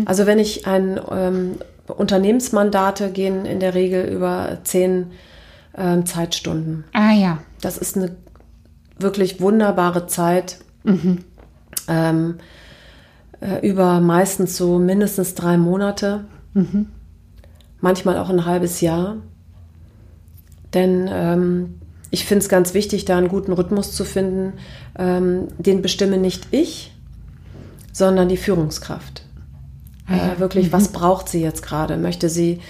Also wenn ich ein ähm, Unternehmensmandate gehen in der Regel über zehn ähm, Zeitstunden. Ah ja. Das ist eine wirklich wunderbare Zeit. Ähm, äh, über meistens so mindestens drei Monate, manchmal auch ein halbes Jahr. Denn ähm, ich finde es ganz wichtig, da einen guten Rhythmus zu finden. Ähm, den bestimme nicht ich, sondern die Führungskraft. Äh, wirklich, was braucht sie jetzt gerade? Möchte sie,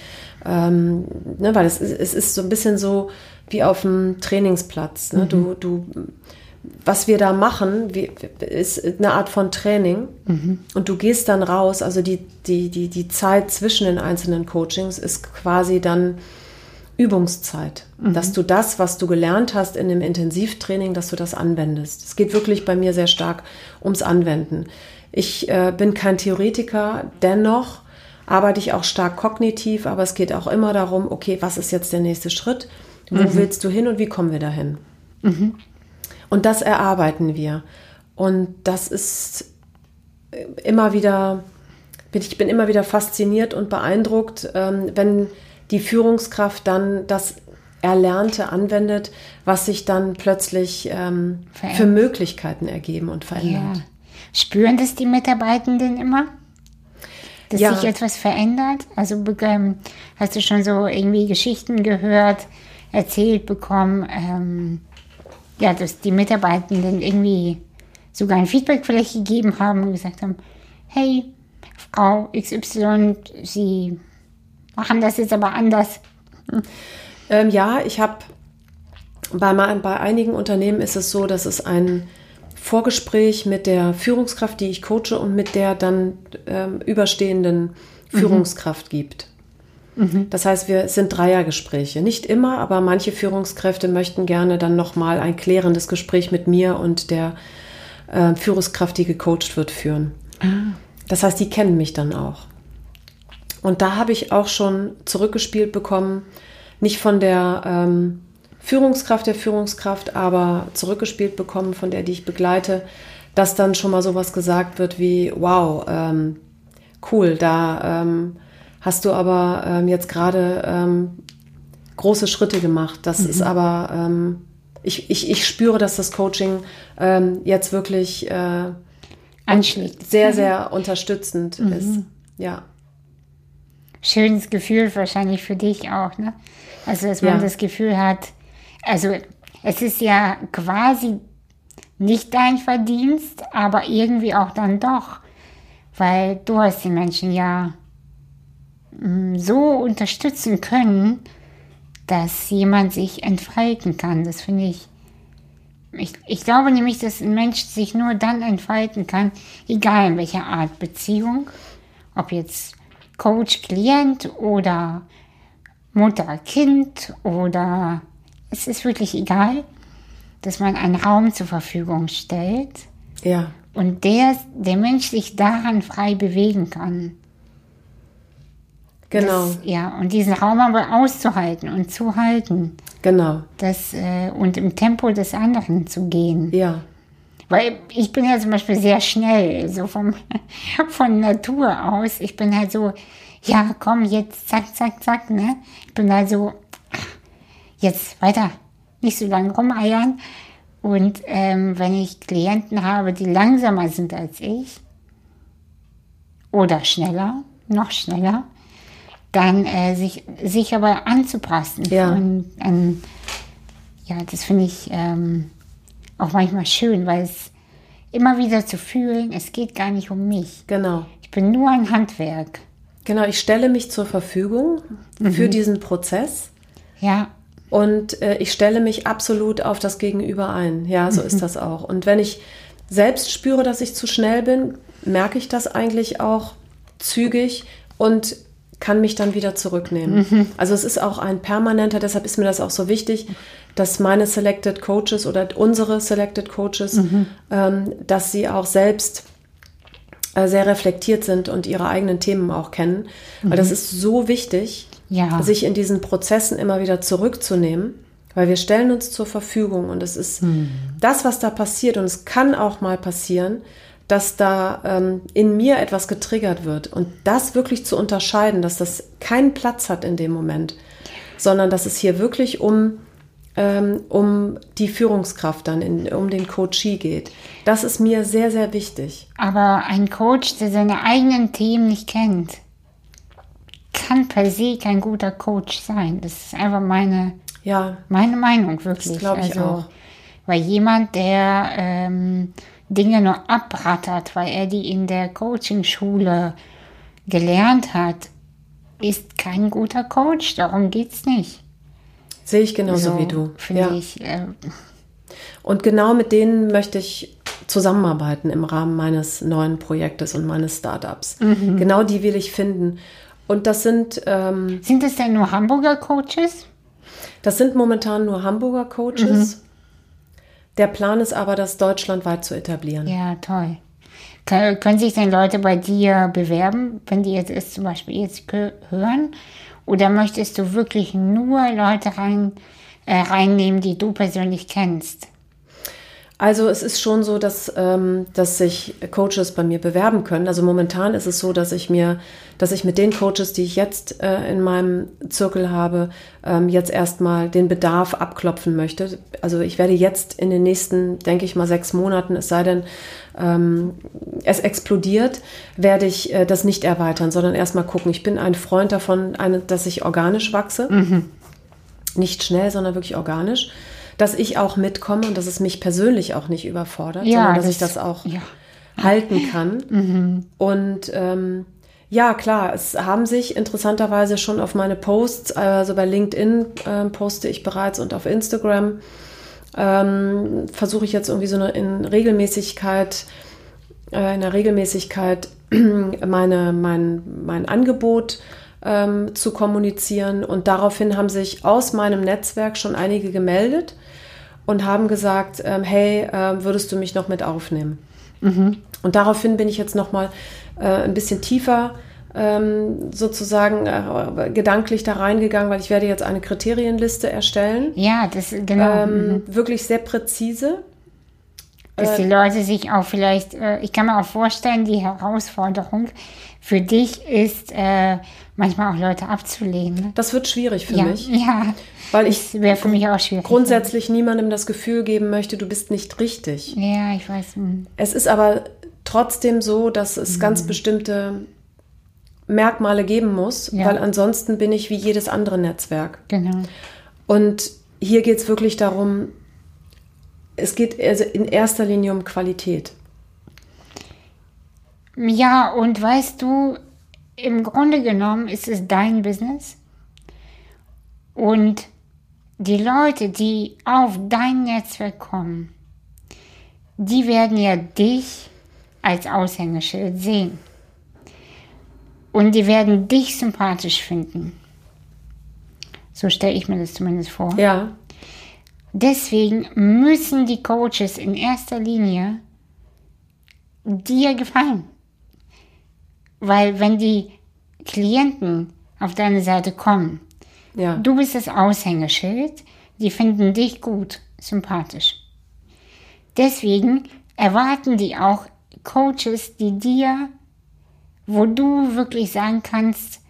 ähm, ne, weil es, ist- es ist so ein bisschen so wie auf dem Trainingsplatz. Ne? Du, du, was wir da machen, wie, ist eine Art von Training. Und du gehst dann raus, also die, die, die, die Zeit zwischen den einzelnen Coachings ist quasi dann Übungszeit. Dass du das, was du gelernt hast in dem Intensivtraining, dass du das anwendest. Es geht wirklich bei mir sehr stark ums Anwenden. Ich äh, bin kein Theoretiker, dennoch arbeite ich auch stark kognitiv, aber es geht auch immer darum, okay, was ist jetzt der nächste Schritt? Wo willst du hin und wie kommen wir dahin? Und das erarbeiten wir. Und das ist äh, immer wieder, ich bin immer wieder fasziniert und beeindruckt, ähm, wenn die Führungskraft dann das Erlernte anwendet, was sich dann plötzlich ähm, für Möglichkeiten ergeben und verändert. Ja. Spüren das die Mitarbeitenden immer? Dass ja. sich etwas verändert? Also ähm, hast du schon so irgendwie Geschichten gehört, erzählt bekommen, ähm, ja, dass die Mitarbeitenden irgendwie sogar ein Feedback vielleicht gegeben haben und gesagt haben, hey, Frau XY, Sie machen das jetzt aber anders. Ähm, ja, ich habe bei, bei einigen Unternehmen ist es so, dass es ein Vorgespräch mit der Führungskraft, die ich coache, und mit der dann ähm, überstehenden mhm. Führungskraft mhm. gibt. Mhm. Das heißt, wir sind Dreiergespräche. Nicht immer, aber manche Führungskräfte möchten gerne dann nochmal ein klärendes Gespräch mit mir und der äh, Führungskraft, die gecoacht wird, führen. Ah. Das heißt, die kennen mich dann auch. Und da habe ich auch schon zurückgespielt bekommen, nicht von der ähm, Führungskraft der Führungskraft, aber zurückgespielt bekommen von der, die ich begleite, dass dann schon mal sowas gesagt wird wie, wow, ähm, cool, da ähm, hast du aber ähm, jetzt gerade ähm, große Schritte gemacht. Das mhm. ist aber, ähm, ich, ich, ich spüre, dass das Coaching ähm, jetzt wirklich äh. Sehr, mhm. sehr unterstützend mhm. ist. Ja. Schönes Gefühl wahrscheinlich für dich auch, ne? Also, dass man ja. das Gefühl hat, also es ist ja quasi nicht dein Verdienst, aber irgendwie auch dann doch, weil du hast die Menschen ja mm, so unterstützen können, dass jemand sich entfalten kann. Das finde ich, ich. Ich glaube nämlich, dass ein Mensch sich nur dann entfalten kann, egal in welcher Art Beziehung, ob jetzt Coach, Klient oder Mutter, Kind oder es ist wirklich egal, dass man einen Raum zur Verfügung stellt. Ja. Und der, der Mensch sich daran frei bewegen kann. Genau. Das, ja, und diesen Raum aber auszuhalten und zu halten. Genau. Das, äh, und im Tempo des anderen zu gehen. Ja. Weil ich bin ja zum Beispiel sehr schnell, so vom, von Natur aus. Ich bin halt so, ja, komm, jetzt zack, zack, zack, ne? Ich bin halt so, jetzt weiter, nicht so lange rumeiern. Und ähm, wenn ich Klienten habe, die langsamer sind als ich oder schneller, noch schneller, dann äh, sich, sich aber anzupassen. Ja. Und, ähm, ja, das finde ich ähm, auch manchmal schön, weil es immer wieder zu fühlen, es geht gar nicht um mich. Genau. Ich bin nur ein Handwerk. Genau, ich stelle mich zur Verfügung mhm. für diesen Prozess. Ja. Und äh, ich stelle mich absolut auf das Gegenüber ein. Ja, so mhm. ist das auch. Und wenn ich selbst spüre, dass ich zu schnell bin, merke ich das eigentlich auch zügig und kann mich dann wieder zurücknehmen. Mhm. Also es ist auch ein permanenter, deshalb ist mir das auch so wichtig, dass meine Selected Coaches oder unsere Selected Coaches, mhm. ähm, dass sie auch selbst äh, sehr reflektiert sind und ihre eigenen Themen auch kennen. Weil das mhm. ist so wichtig, ja. sich in diesen Prozessen immer wieder zurückzunehmen, weil wir stellen uns zur Verfügung und es ist hm. das, was da passiert und es kann auch mal passieren, dass da ähm, in mir etwas getriggert wird und das wirklich zu unterscheiden, dass das keinen Platz hat in dem Moment, sondern dass es hier wirklich um ähm, um die Führungskraft dann, in, um den Coachee geht. Das ist mir sehr, sehr wichtig. Aber ein Coach, der seine eigenen Themen nicht kennt, kann per se kein guter Coach sein. Das ist einfach meine, ja. meine Meinung, wirklich. Das glaube ich also, auch. Weil jemand, der ähm, Dinge nur abrattert, weil er die in der Coachingschule gelernt hat, ist kein guter Coach. Darum geht es nicht. Sehe ich genauso so, wie du. Finde ja. ich. Äh, und genau mit denen möchte ich zusammenarbeiten im Rahmen meines neuen Projektes und meines Startups. Mhm. Genau die will ich finden. Und das sind. Ähm, sind das denn nur Hamburger Coaches? Das sind momentan nur Hamburger Coaches. Mhm. Der Plan ist aber, das deutschlandweit zu etablieren. Ja, toll. Können sich denn Leute bei dir bewerben, wenn die jetzt zum Beispiel jetzt hören? Oder möchtest du wirklich nur Leute rein, äh, reinnehmen, die du persönlich kennst? Also es ist schon so, dass, ähm, dass sich Coaches bei mir bewerben können. Also momentan ist es so, dass ich mir, dass ich mit den Coaches, die ich jetzt äh, in meinem Zirkel habe, ähm, jetzt erstmal den Bedarf abklopfen möchte. Also ich werde jetzt in den nächsten, denke ich mal, sechs Monaten, es sei denn, ähm, es explodiert, werde ich äh, das nicht erweitern, sondern erstmal gucken. Ich bin ein Freund davon, eine, dass ich organisch wachse. Mhm. Nicht schnell, sondern wirklich organisch dass ich auch mitkomme und dass es mich persönlich auch nicht überfordert, ja, sondern dass das, ich das auch ja. halten kann. Mhm. Und ähm, ja, klar, es haben sich interessanterweise schon auf meine Posts, also bei LinkedIn äh, poste ich bereits und auf Instagram ähm, versuche ich jetzt irgendwie so eine in Regelmäßigkeit, äh, in der Regelmäßigkeit meine, mein, mein Angebot ähm, zu kommunizieren. Und daraufhin haben sich aus meinem Netzwerk schon einige gemeldet und haben gesagt, ähm, hey, äh, würdest du mich noch mit aufnehmen? Mhm. Und daraufhin bin ich jetzt noch mal äh, ein bisschen tiefer ähm, sozusagen äh, gedanklich da reingegangen, weil ich werde jetzt eine Kriterienliste erstellen. Ja, das genau. Ähm, mhm. Wirklich sehr präzise. Dass die äh, Leute sich auch vielleicht, äh, ich kann mir auch vorstellen, die Herausforderung für dich ist, äh, manchmal auch Leute abzulehnen. Das wird schwierig für ja, mich. Ja, weil ich wäre für mich auch schwierig. Grundsätzlich niemandem das Gefühl geben möchte, du bist nicht richtig. Ja, ich weiß. Hm. Es ist aber trotzdem so, dass es mhm. ganz bestimmte Merkmale geben muss, ja. weil ansonsten bin ich wie jedes andere Netzwerk. Genau. Und hier geht es wirklich darum, es geht also in erster Linie um Qualität. Ja, und weißt du, im Grunde genommen ist es dein Business. Und die Leute, die auf dein Netzwerk kommen, die werden ja dich als Aushängeschild sehen. Und die werden dich sympathisch finden. So stelle ich mir das zumindest vor. Ja. Deswegen müssen die Coaches in erster Linie dir gefallen. Weil wenn die Klienten auf deine Seite kommen, ja. du bist das Aushängeschild, die finden dich gut, sympathisch. Deswegen erwarten die auch Coaches, die dir, wo du wirklich sagen kannst,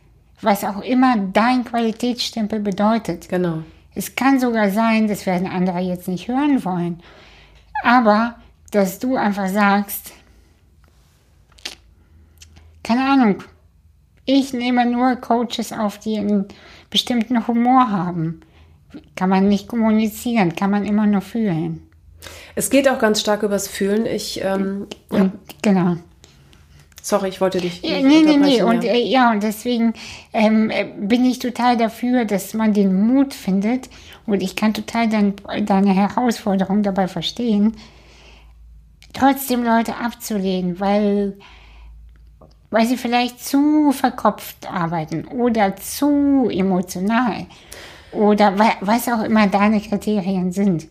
was auch immer dein Qualitätsstempel bedeutet. Genau. Es kann sogar sein, das werden andere jetzt nicht hören wollen, aber dass du einfach sagst, keine Ahnung. Ich nehme nur Coaches auf, die einen bestimmten Humor haben. Kann man nicht kommunizieren, kann man immer nur fühlen. Es geht auch ganz stark übers Fühlen. Ich, ähm, ja. Genau. Sorry, ich wollte dich. Nicht nee, nee, nee. Und äh, ja, und deswegen ähm, äh, bin ich total dafür, dass man den Mut findet. Und ich kann total dein, deine Herausforderung dabei verstehen, trotzdem Leute abzulehnen, weil weil sie vielleicht zu verkopft arbeiten oder zu emotional oder was auch immer deine Kriterien sind.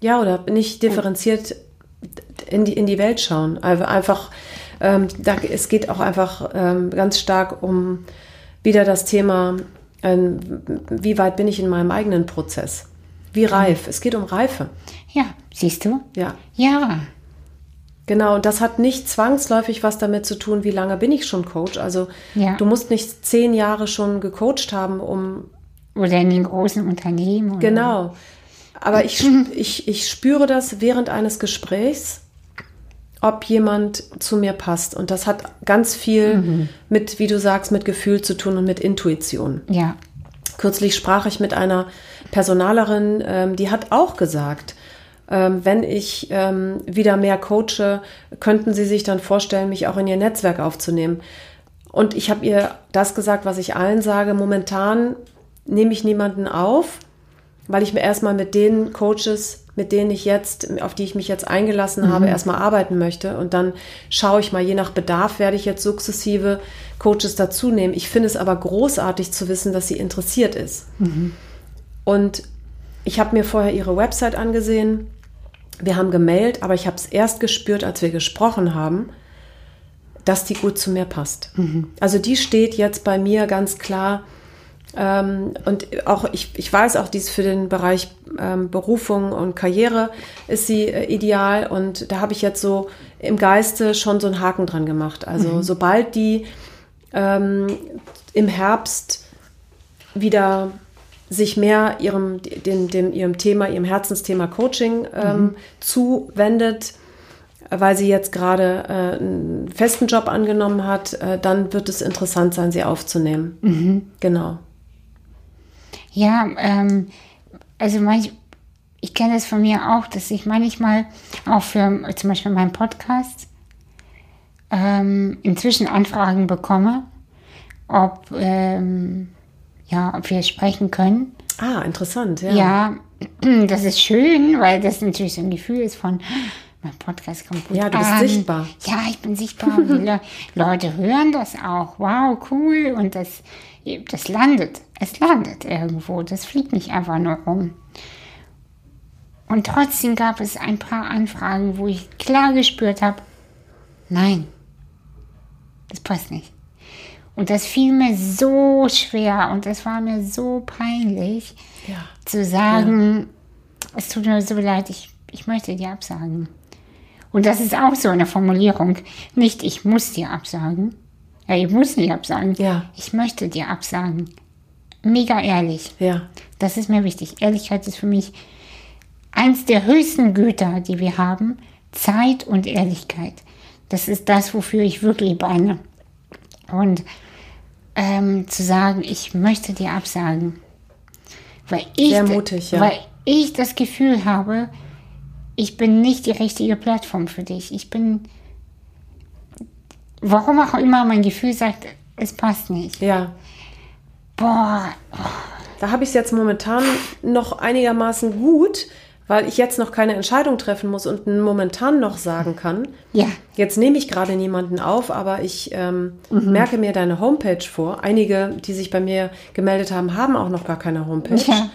Ja, oder nicht differenziert in die, in die Welt schauen. Also einfach, ähm, da, es geht auch einfach ähm, ganz stark um wieder das Thema, ähm, wie weit bin ich in meinem eigenen Prozess? Wie reif? Es geht um Reife. Ja, siehst du? Ja. Ja. Genau, und das hat nicht zwangsläufig was damit zu tun, wie lange bin ich schon Coach. Also ja. du musst nicht zehn Jahre schon gecoacht haben, um. Oder in den großen Unternehmen. Oder? Genau. Aber ich, ich, ich spüre das während eines Gesprächs, ob jemand zu mir passt. Und das hat ganz viel mhm. mit, wie du sagst, mit Gefühl zu tun und mit Intuition. Ja. Kürzlich sprach ich mit einer Personalerin, ähm, die hat auch gesagt, ähm, wenn ich ähm, wieder mehr coache, könnten Sie sich dann vorstellen, mich auch in Ihr Netzwerk aufzunehmen. Und ich habe ihr das gesagt, was ich allen sage. Momentan nehme ich niemanden auf, weil ich mir erstmal mit den Coaches, mit denen ich jetzt, auf die ich mich jetzt eingelassen mhm. habe, erstmal arbeiten möchte. Und dann schaue ich mal, je nach Bedarf werde ich jetzt sukzessive Coaches dazu nehmen. Ich finde es aber großartig zu wissen, dass sie interessiert ist. Mhm. Und ich habe mir vorher ihre Website angesehen wir haben gemailt, aber ich habe es erst gespürt, als wir gesprochen haben, dass die gut zu mir passt. Mhm. Also die steht jetzt bei mir ganz klar Ähm, und auch ich, ich weiß auch, dies für den Bereich ähm, Berufung und Karriere ist sie äh, ideal. Und da habe ich jetzt so im Geiste schon so einen Haken dran gemacht. Also mhm. sobald die ähm, im Herbst wieder sich mehr ihrem, dem, dem, ihrem Thema, ihrem Herzensthema Coaching ähm, mhm. zuwendet, weil sie jetzt gerade äh, einen festen Job angenommen hat, äh, dann wird es interessant sein, sie aufzunehmen. Mhm. Genau. Ja, ähm, also manch, ich kenne das von mir auch, dass ich manchmal auch für zum Beispiel meinen Podcast ähm, inzwischen Anfragen bekomme, ob, ähm, ja, ob wir sprechen können. Ah, interessant, ja. Ja, das ist schön, weil das natürlich so ein Gefühl ist von, mein Podcast kommt gut Ja, du bist an. sichtbar. Ja, ich bin sichtbar. Le Leute hören das auch. Wow, cool. Und das, das landet. Es landet irgendwo. Das fliegt nicht einfach nur rum. Und trotzdem gab es ein paar Anfragen, wo ich klar gespürt habe, nein, das passt nicht. Und das fiel mir so schwer und das war mir so peinlich, Ja. zu sagen, es tut mir so leid, ich, ich möchte dir absagen. Und das ist auch so eine Formulierung. Nicht, ich muss dir absagen. Ja, ich muss nicht absagen. Ja. Ich möchte dir absagen. Mega ehrlich. Ja. Das ist mir wichtig. Ehrlichkeit ist für mich eins der höchsten Güter, die wir haben. Zeit und Ehrlichkeit. Das ist das, wofür ich wirklich brenne. Und ähm, zu sagen, ich möchte dir absagen. Weil ich, Sehr mutig, ja. Weil ich das Gefühl habe, ich bin nicht die richtige Plattform für dich. Ich bin, warum auch immer mein Gefühl sagt, es passt nicht. Ja. Boah, Da habe ich es jetzt momentan noch einigermaßen gut, weil ich jetzt noch keine Entscheidung treffen muss und momentan noch sagen kann. ja, Jetzt nehme ich gerade niemanden auf, aber ich ähm, merke mir deine Homepage vor. Einige, die sich bei mir gemeldet haben, haben auch noch gar keine Homepage. ja,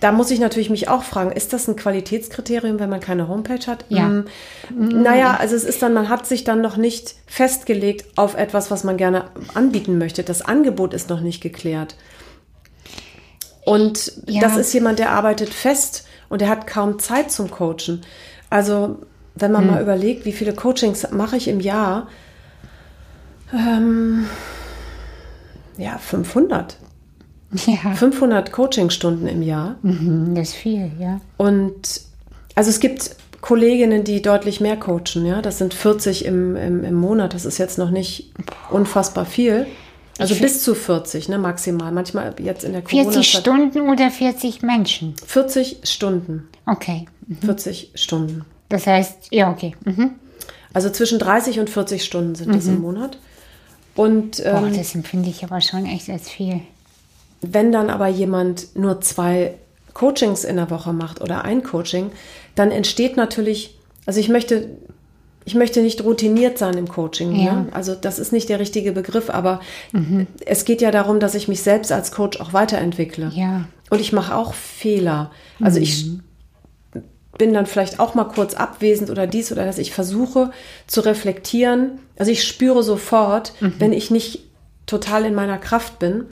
Da muss ich natürlich mich auch fragen, ist das ein Qualitätskriterium, wenn man keine Homepage hat? Ja. Mm, Naja, also es ist dann, man hat sich dann noch nicht festgelegt auf etwas, was man gerne anbieten möchte. Das Angebot ist noch nicht geklärt. Und Ja. das ist jemand, der arbeitet fest und der hat kaum Zeit zum Coachen. Also, wenn man mal überlegt, wie viele Coachings mache ich im Jahr? Ähm, ja, 500. ja. 500 Coachingstunden im Jahr. Mhm, das ist viel, ja. Und also es gibt Kolleginnen, die deutlich mehr coachen, ja. Das sind 40 im, im, im Monat. Das ist jetzt noch nicht unfassbar viel. Also Ich bis zu 40, ne, maximal. Manchmal jetzt in der 40 Corona-Zeit. Stunden oder 40 Menschen? 40 Stunden. Okay. 40 Stunden. Das heißt, ja, okay. Mhm. Also zwischen 30 und 40 Stunden sind das im Monat. Und Boah, ähm, das empfinde ich aber schon echt als viel. wenn dann aber jemand nur zwei Coachings in der Woche macht oder ein Coaching, dann entsteht natürlich, also ich möchte, ich möchte nicht routiniert sein im Coaching. Ja. Ja. Also das ist nicht der richtige Begriff, aber es geht ja darum, dass ich mich selbst als Coach auch weiterentwickle. Ja. Und ich mache auch Fehler. Also ich bin dann vielleicht auch mal kurz abwesend oder dies oder das. Ich versuche zu reflektieren. Also ich spüre sofort, wenn ich nicht total in meiner Kraft bin.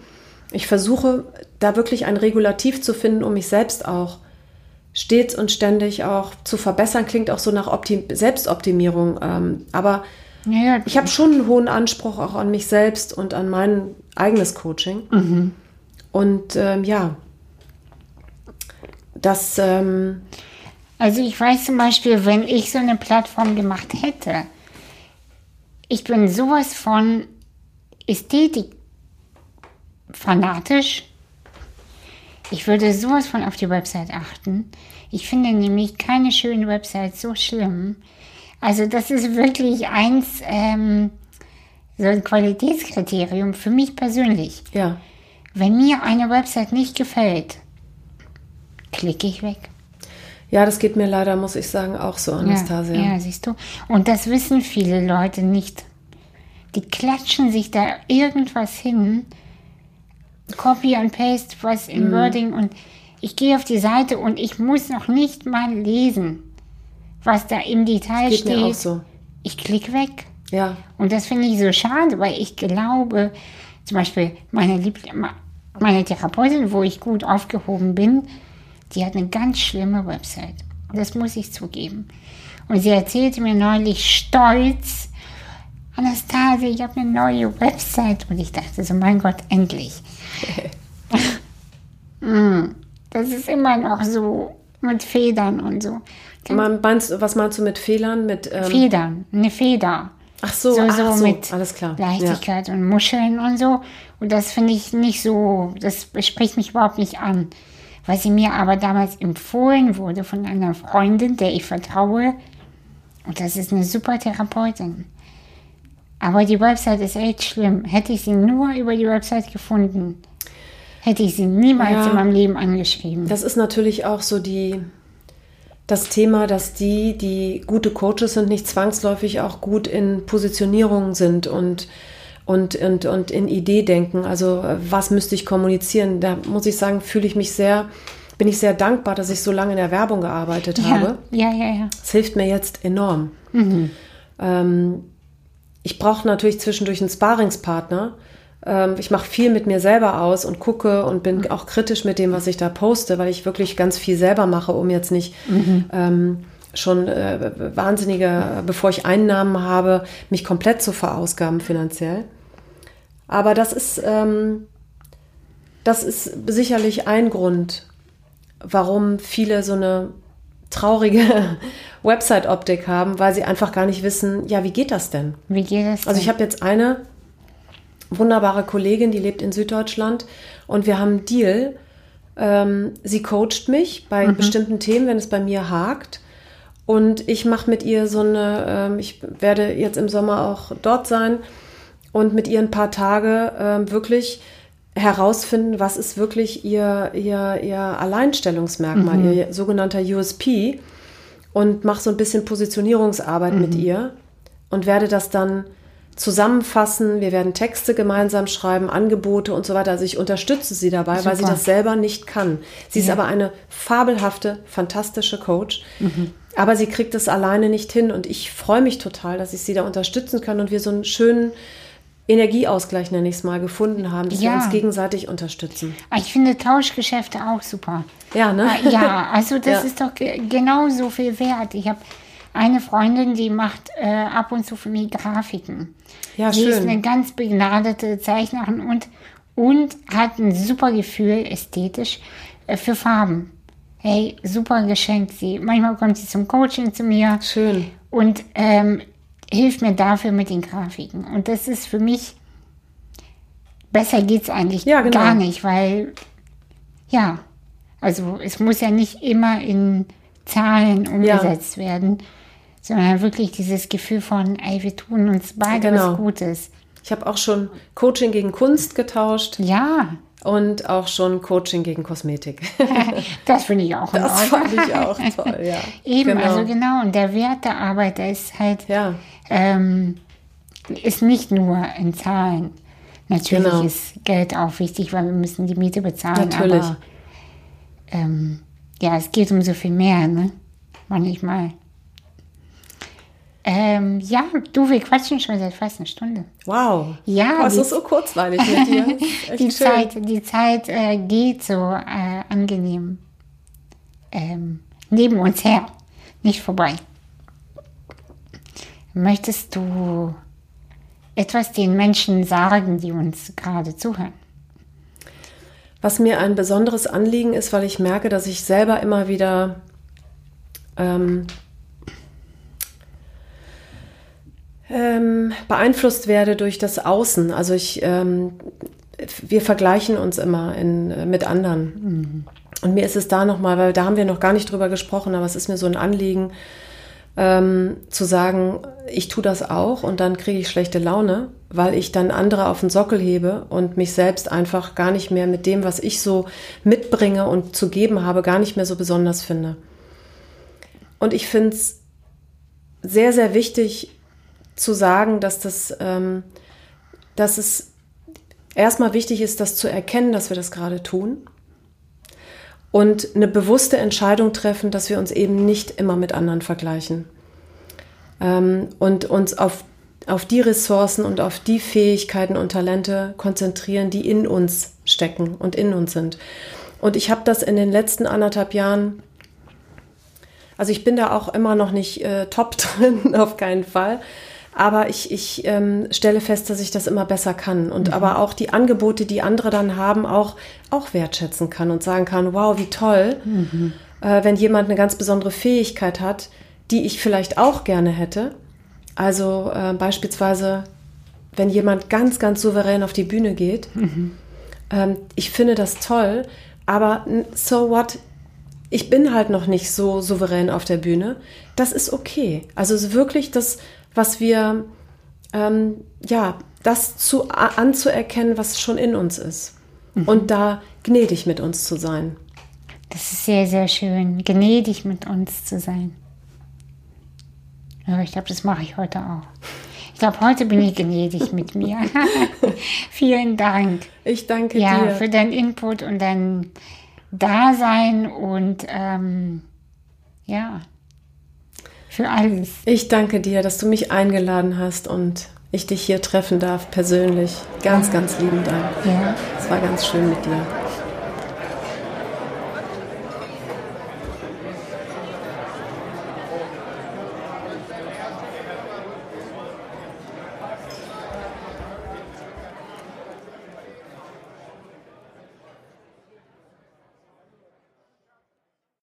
Ich versuche da wirklich ein Regulativ zu finden, um mich selbst auch stets und ständig auch zu verbessern. Klingt auch so nach Optim Selbstoptimierung. Ähm, aber Ja, ich habe schon einen hohen Anspruch auch an mich selbst und an mein eigenes Coaching. Und ähm, ja, das, ähm, Also ich weiß zum Beispiel, wenn ich so eine Plattform gemacht hätte, ich bin sowas von Ästhetik fanatisch. Ich würde sowas von auf die Website achten. Ich finde nämlich keine schöne Website so schlimm. Also das ist wirklich eins, ähm, so ein Qualitätskriterium für mich persönlich. ja, Wenn mir eine Website nicht gefällt, klicke ich weg. ja, das geht mir leider, muss ich sagen, auch so, Anastasia. Ja, ja, siehst du. Und das wissen viele Leute nicht. Die klatschen sich da irgendwas hin, Copy und Paste, was Mhm. in Wording und ich gehe auf die Seite und ich muss noch nicht mal lesen, was da im Detail Geht steht. mir auch so. Ich klicke weg. Ja, Und das finde ich so schade, weil ich glaube, zum Beispiel meine Liebling, meine Therapeutin, wo ich gut aufgehoben bin, die hat eine ganz schlimme Website. Das muss ich zugeben. Und sie erzählte mir neulich stolz, Anastasia, ich habe eine neue Website. Und ich dachte so, mein Gott, endlich. Mm, das ist immer noch so mit Federn und so. Man, meinst, was meinst du mit Fehlern? Mit, ähm Federn, eine Feder. Ach so, so, ach so, so mit alles klar. Leichtigkeit ja. und Muscheln und so. Und das finde ich nicht so, das spricht mich überhaupt nicht an. Weil sie mir aber damals empfohlen wurde von einer Freundin, der ich vertraue. Und das ist eine super Therapeutin. Aber die Website ist echt schlimm. Hätte ich sie nur über die Website gefunden, hätte ich sie niemals ja, in meinem Leben angeschrieben. Das ist natürlich auch so die, das Thema, dass die, die gute Coaches sind, nicht zwangsläufig auch gut in Positionierung sind und, und, und, und in Idee denken. Also was müsste ich kommunizieren? Da muss ich sagen, fühle ich mich sehr, bin ich sehr dankbar, dass ich so lange in der Werbung gearbeitet ja, habe. Ja, ja, ja. Es hilft mir jetzt enorm. Mhm. Ähm, ich brauche natürlich zwischendurch einen Sparingspartner. Ähm, ich mache viel mit mir selber aus und gucke und bin auch kritisch mit dem, was ich da poste, weil ich wirklich ganz viel selber mache, um jetzt nicht mhm. ähm, schon äh, wahnsinnige, bevor ich Einnahmen habe, mich komplett zu verausgaben finanziell. Aber das ist, ähm, das ist sicherlich ein Grund, warum viele so eine traurige Website-Optik haben, weil sie einfach gar nicht wissen, ja, wie geht das denn? Wie geht das? Denn? Also ich habe jetzt eine wunderbare Kollegin, die lebt in Süddeutschland und wir haben einen Deal. Ähm, sie coacht mich bei mhm. bestimmten Themen, wenn es bei mir hakt. Und ich mache mit ihr so eine, ähm, ich werde jetzt im Sommer auch dort sein und mit ihr ein paar Tage ähm, wirklich herausfinden, was ist wirklich ihr, ihr, ihr Alleinstellungsmerkmal, mhm. ihr sogenannter USP und mache so ein bisschen Positionierungsarbeit mhm. mit ihr und werde das dann zusammenfassen. Wir werden Texte gemeinsam schreiben, Angebote und so weiter. Also ich unterstütze sie dabei, Super. weil sie das selber nicht kann. Sie ja. ist aber eine fabelhafte, fantastische Coach. Mhm. Aber sie kriegt es alleine nicht hin und ich freue mich total, dass ich sie da unterstützen kann und wir so einen schönen Energieausgleich, nenne ich es mal, gefunden haben, dass ja. wir uns gegenseitig unterstützen. Ah, ich finde Tauschgeschäfte auch super. Ja, ne? Ah, ja, also das ja. ist doch genau so viel wert. Ich habe eine Freundin, die macht äh, ab und zu für mich Grafiken. Ja, Sie schön. ist eine ganz begnadete Zeichnerin und, und hat ein super Gefühl ästhetisch äh, für Farben. Hey, super geschenkt sie. Manchmal kommt sie zum Coaching zu mir. Schön. Und ähm, hilft mir dafür mit den Grafiken. Und das ist für mich, besser geht es eigentlich ja, genau. gar nicht, weil, ja, also es muss ja nicht immer in Zahlen umgesetzt ja. werden, sondern wirklich dieses Gefühl von, ey, wir tun uns beide genau. was Gutes. Ich habe auch schon Coaching gegen Kunst getauscht. Ja. Und auch schon Coaching gegen Kosmetik. das finde ich auch Das fand ich auch toll, ja. Eben, genau. also genau. Und der Wert der Arbeit, der ist halt, ja. ähm, ist nicht nur in Zahlen. Natürlich genau. ist Geld auch wichtig, weil wir müssen die Miete bezahlen. Natürlich. Aber ähm, ja, es geht um so viel mehr, ne? Manchmal. Ähm, ja, du, wir quatschen schon seit fast einer Stunde. Wow. Ja. Das ist so kurzweilig mit dir. die, Zeit, die Zeit äh, geht so äh, angenehm ähm, neben uns her, nicht vorbei. Möchtest du etwas den Menschen sagen, die uns gerade zuhören? Was mir ein besonderes Anliegen ist, weil ich merke, dass ich selber immer wieder ähm, ähm, beeinflusst werde durch das Außen. Also ich, ähm, wir vergleichen uns immer in, mit anderen. Mhm. Und mir ist es da nochmal, weil da haben wir noch gar nicht drüber gesprochen, aber es ist mir so ein Anliegen, ähm, zu sagen, ich tue das auch und dann kriege ich schlechte Laune, weil ich dann andere auf den Sockel hebe und mich selbst einfach gar nicht mehr mit dem, was ich so mitbringe und zu geben habe, gar nicht mehr so besonders finde. Und ich finde es sehr, sehr wichtig, zu sagen, dass das, ähm, dass es erstmal wichtig ist, das zu erkennen, dass wir das gerade tun und eine bewusste Entscheidung treffen, dass wir uns eben nicht immer mit anderen vergleichen ähm, und uns auf auf die Ressourcen und auf die Fähigkeiten und Talente konzentrieren, die in uns stecken und in uns sind. Und ich habe das in den letzten anderthalb Jahren, also ich bin da auch immer noch nicht äh, top drin, auf keinen Fall. Aber ich, ich ähm, stelle fest, dass ich das immer besser kann und mhm. aber auch die Angebote, die andere dann haben, auch, auch wertschätzen kann und sagen kann, wow, wie toll, mhm. äh, wenn jemand eine ganz besondere Fähigkeit hat, die ich vielleicht auch gerne hätte. Also äh, beispielsweise, wenn jemand ganz, ganz souverän auf die Bühne geht. Mhm. Ähm, ich finde das toll, aber so what? Ich bin halt noch nicht so souverän auf der Bühne. Das ist okay. Also wirklich das was wir, ähm, ja, das zu, anzuerkennen, was schon in uns ist. Mhm. Und da gnädig mit uns zu sein. Das ist sehr, sehr schön, gnädig mit uns zu sein. Aber ich glaube, das mache ich heute auch. Ich glaube, heute bin ich gnädig mit mir. Vielen Dank. Ich danke ja, dir. Für deinen Input und dein Dasein und ähm, ja, für alles. Ich danke dir, dass du mich eingeladen hast und ich dich hier treffen darf, persönlich. Ganz, ganz lieben Dank. Ja. Es war ganz schön mit dir.